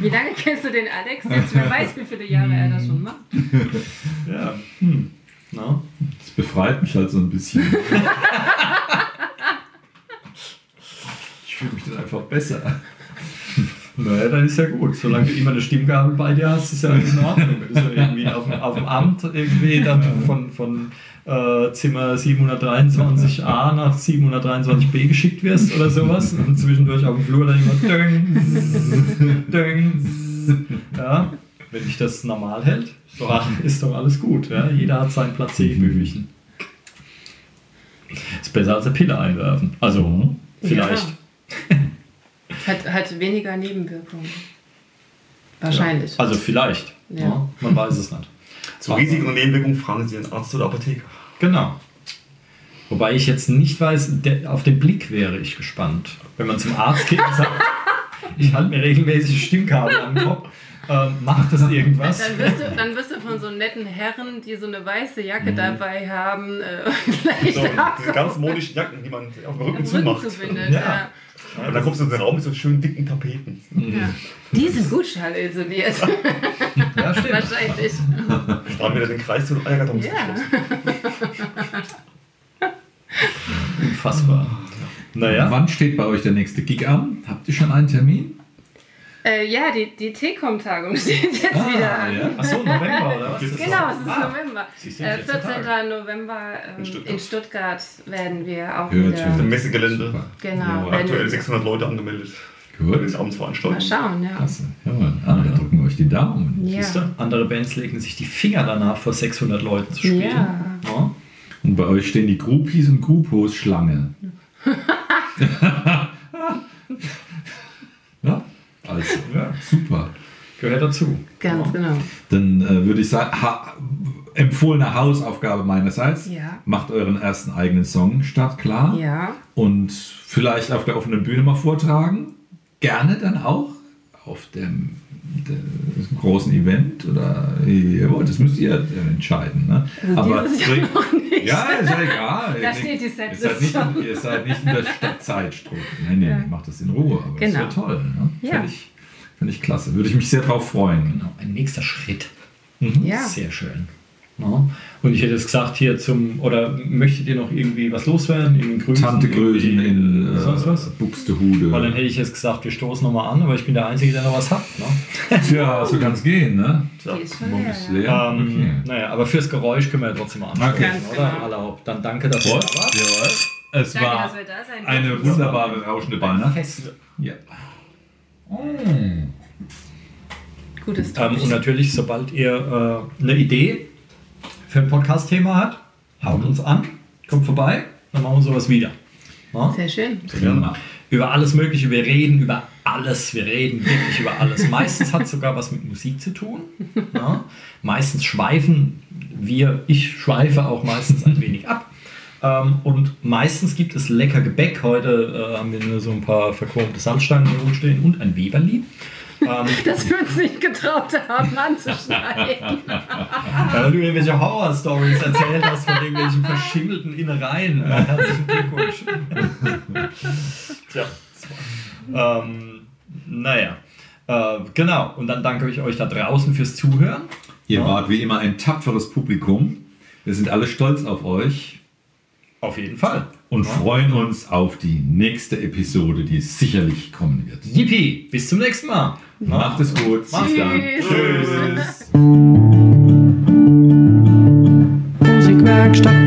Wie lange kennst du den Alex? Jetzt wer weiß, wie viele Jahre er das schon macht. ja, hm, na? Das befreit mich halt so ein bisschen. Ich fühle mich dann einfach besser. Naja, dann ist ja gut. Solange du immer eine Stimmgabel bei dir hast, ist ja alles in Ordnung. Wenn du so irgendwie auf, dem- auf dem Amt irgendwie dann von, von äh, Zimmer 723a nach 723b geschickt wirst oder sowas und zwischendurch auf dem Flur dann immer döng, döng, ja. Wenn dich das normal hält, ist doch alles gut. Ja? Jeder hat sein Placebo-Büchen. Ist besser als eine Pille einwerfen. Also, vielleicht. Hat, hat weniger Nebenwirkungen. Wahrscheinlich. Also vielleicht. Ja. Ja. man weiß es nicht. Zu Risiken und Nebenwirkungen fragen Sie einen Arzt oder Apotheker. Genau. Wobei ich jetzt nicht weiß, der, auf den Blick wäre ich gespannt. Wenn man zum Arzt geht und sagt, ich halte mir regelmäßig Stimmkabel am Kopf, äh, macht das irgendwas? Dann wirst, du, dann wirst du von so netten Herren, die so eine weiße Jacke Mhm. dabei haben, äh, gleich So, diese ganz modischen Jacken, die man auf dem Rücken Rücken zumacht. zubindet. Ja. Ja. Und dann kommst du in den Raum mit so schönen dicken Tapeten. Ja. Die sind gut schallisoliert. Ja, stimmt. Wahrscheinlich. Da haben wir den Kreis zu den Eierkartons Ja. Unfassbar. Naja, Wann steht bei euch der nächste Gig an? Habt ihr schon einen Termin? Äh, ja, die, die T-Com-Tagung steht jetzt wieder an. ja. achso, November oder was? Genau, es ist Ah. November. Äh, 14 14. Tage. November ähm, In Stuttgart. in Stuttgart werden wir auch Hört, wieder. hört. Im Messegelände. Super. Genau. Ja, Aktuell wir- 600 Leute angemeldet. Gut. das Abendsveranstaltung. Mal schauen, ja. Klasse. Ja, ah, da drücken wir euch die Daumen. Ja. Siehst du, andere Bands legen sich die Finger danach, vor 600 Leuten zu spielen. Ja. Ja. Und bei euch stehen die Groupies und Grupos Schlange. Also, Ja. super. Gehört dazu. Ganz genau. Dann äh, würde ich sagen, ha empfohlene Hausaufgabe meinerseits. Ja. Macht euren ersten eigenen Song startklar. Ja. Und vielleicht auf der offenen Bühne mal vortragen. Gerne dann auch auf dem, dem großen Event oder ja, das müsst ihr entscheiden. Ne? Also noch nicht. Ja, ist ja egal. Da Ihr- steht die ihr seid, nicht, ihr seid nicht in der Stadt Zeitdruck. Nein, nein, Ja. macht das in Ruhe. Aber Genau. das wäre toll. Ne? Ja. Finde ich, find ich klasse. Würde ich mich sehr drauf freuen. Genau, ein nächster Schritt. Ja. Sehr schön. Ja. Und ich hätte jetzt gesagt, hier zum, oder möchtet ihr noch irgendwie was loswerden? In Grüßen, Tante Größen in äh, sonst was? Buxtehude. Weil dann hätte ich jetzt gesagt, wir stoßen nochmal an, aber ich bin der Einzige, der noch was hat. Ne? Tja, so kann es gehen, ne? Die ist leer, ja. Ähm, Okay. Naja, aber fürs Geräusch können wir ja trotzdem mal anstoßen, Okay. Oder? genau. Dann danke, dass ihr da wart. Jawohl. Es Danke, war dass wir da sein eine wunderbare, rauschende Weihnacht. Ja. Gutes Ähm, und natürlich, sobald ihr äh, eine Idee für ein Podcast-Thema habt, haut uns an, kommt vorbei, dann machen wir sowas wieder. Ja? Sehr schön. Prima. Über alles Mögliche, wir reden über alles, wir reden wirklich über alles. Meistens hat es sogar was mit Musik zu tun. Ja? Meistens schweifen wir, ich schweife auch meistens ein wenig ab. Ähm, und meistens gibt es lecker Gebäck. Heute äh, haben wir nur so ein paar verchromte Salzstangen hier rumstehen und ein Weberli. Ähm, Dass wir uns nicht getraut haben anzuschneiden. Weil du irgendwelche Horror-Stories erzählt hast von irgendwelchen verschimmelten Innereien. Ja, herzlichen Glückwunsch. Tja. Ähm, naja. Äh, genau. Und dann danke ich euch da draußen fürs Zuhören. Ihr Ja. wart wie immer ein tapferes Publikum. Wir sind alle stolz auf euch auf jeden Fall. Und ja. freuen uns auf die nächste Episode, die sicherlich kommen wird. Yippie, bis zum nächsten Mal. Ja. Macht es gut. Macht's Bis dann. Tschüss. Musikwerkstatt.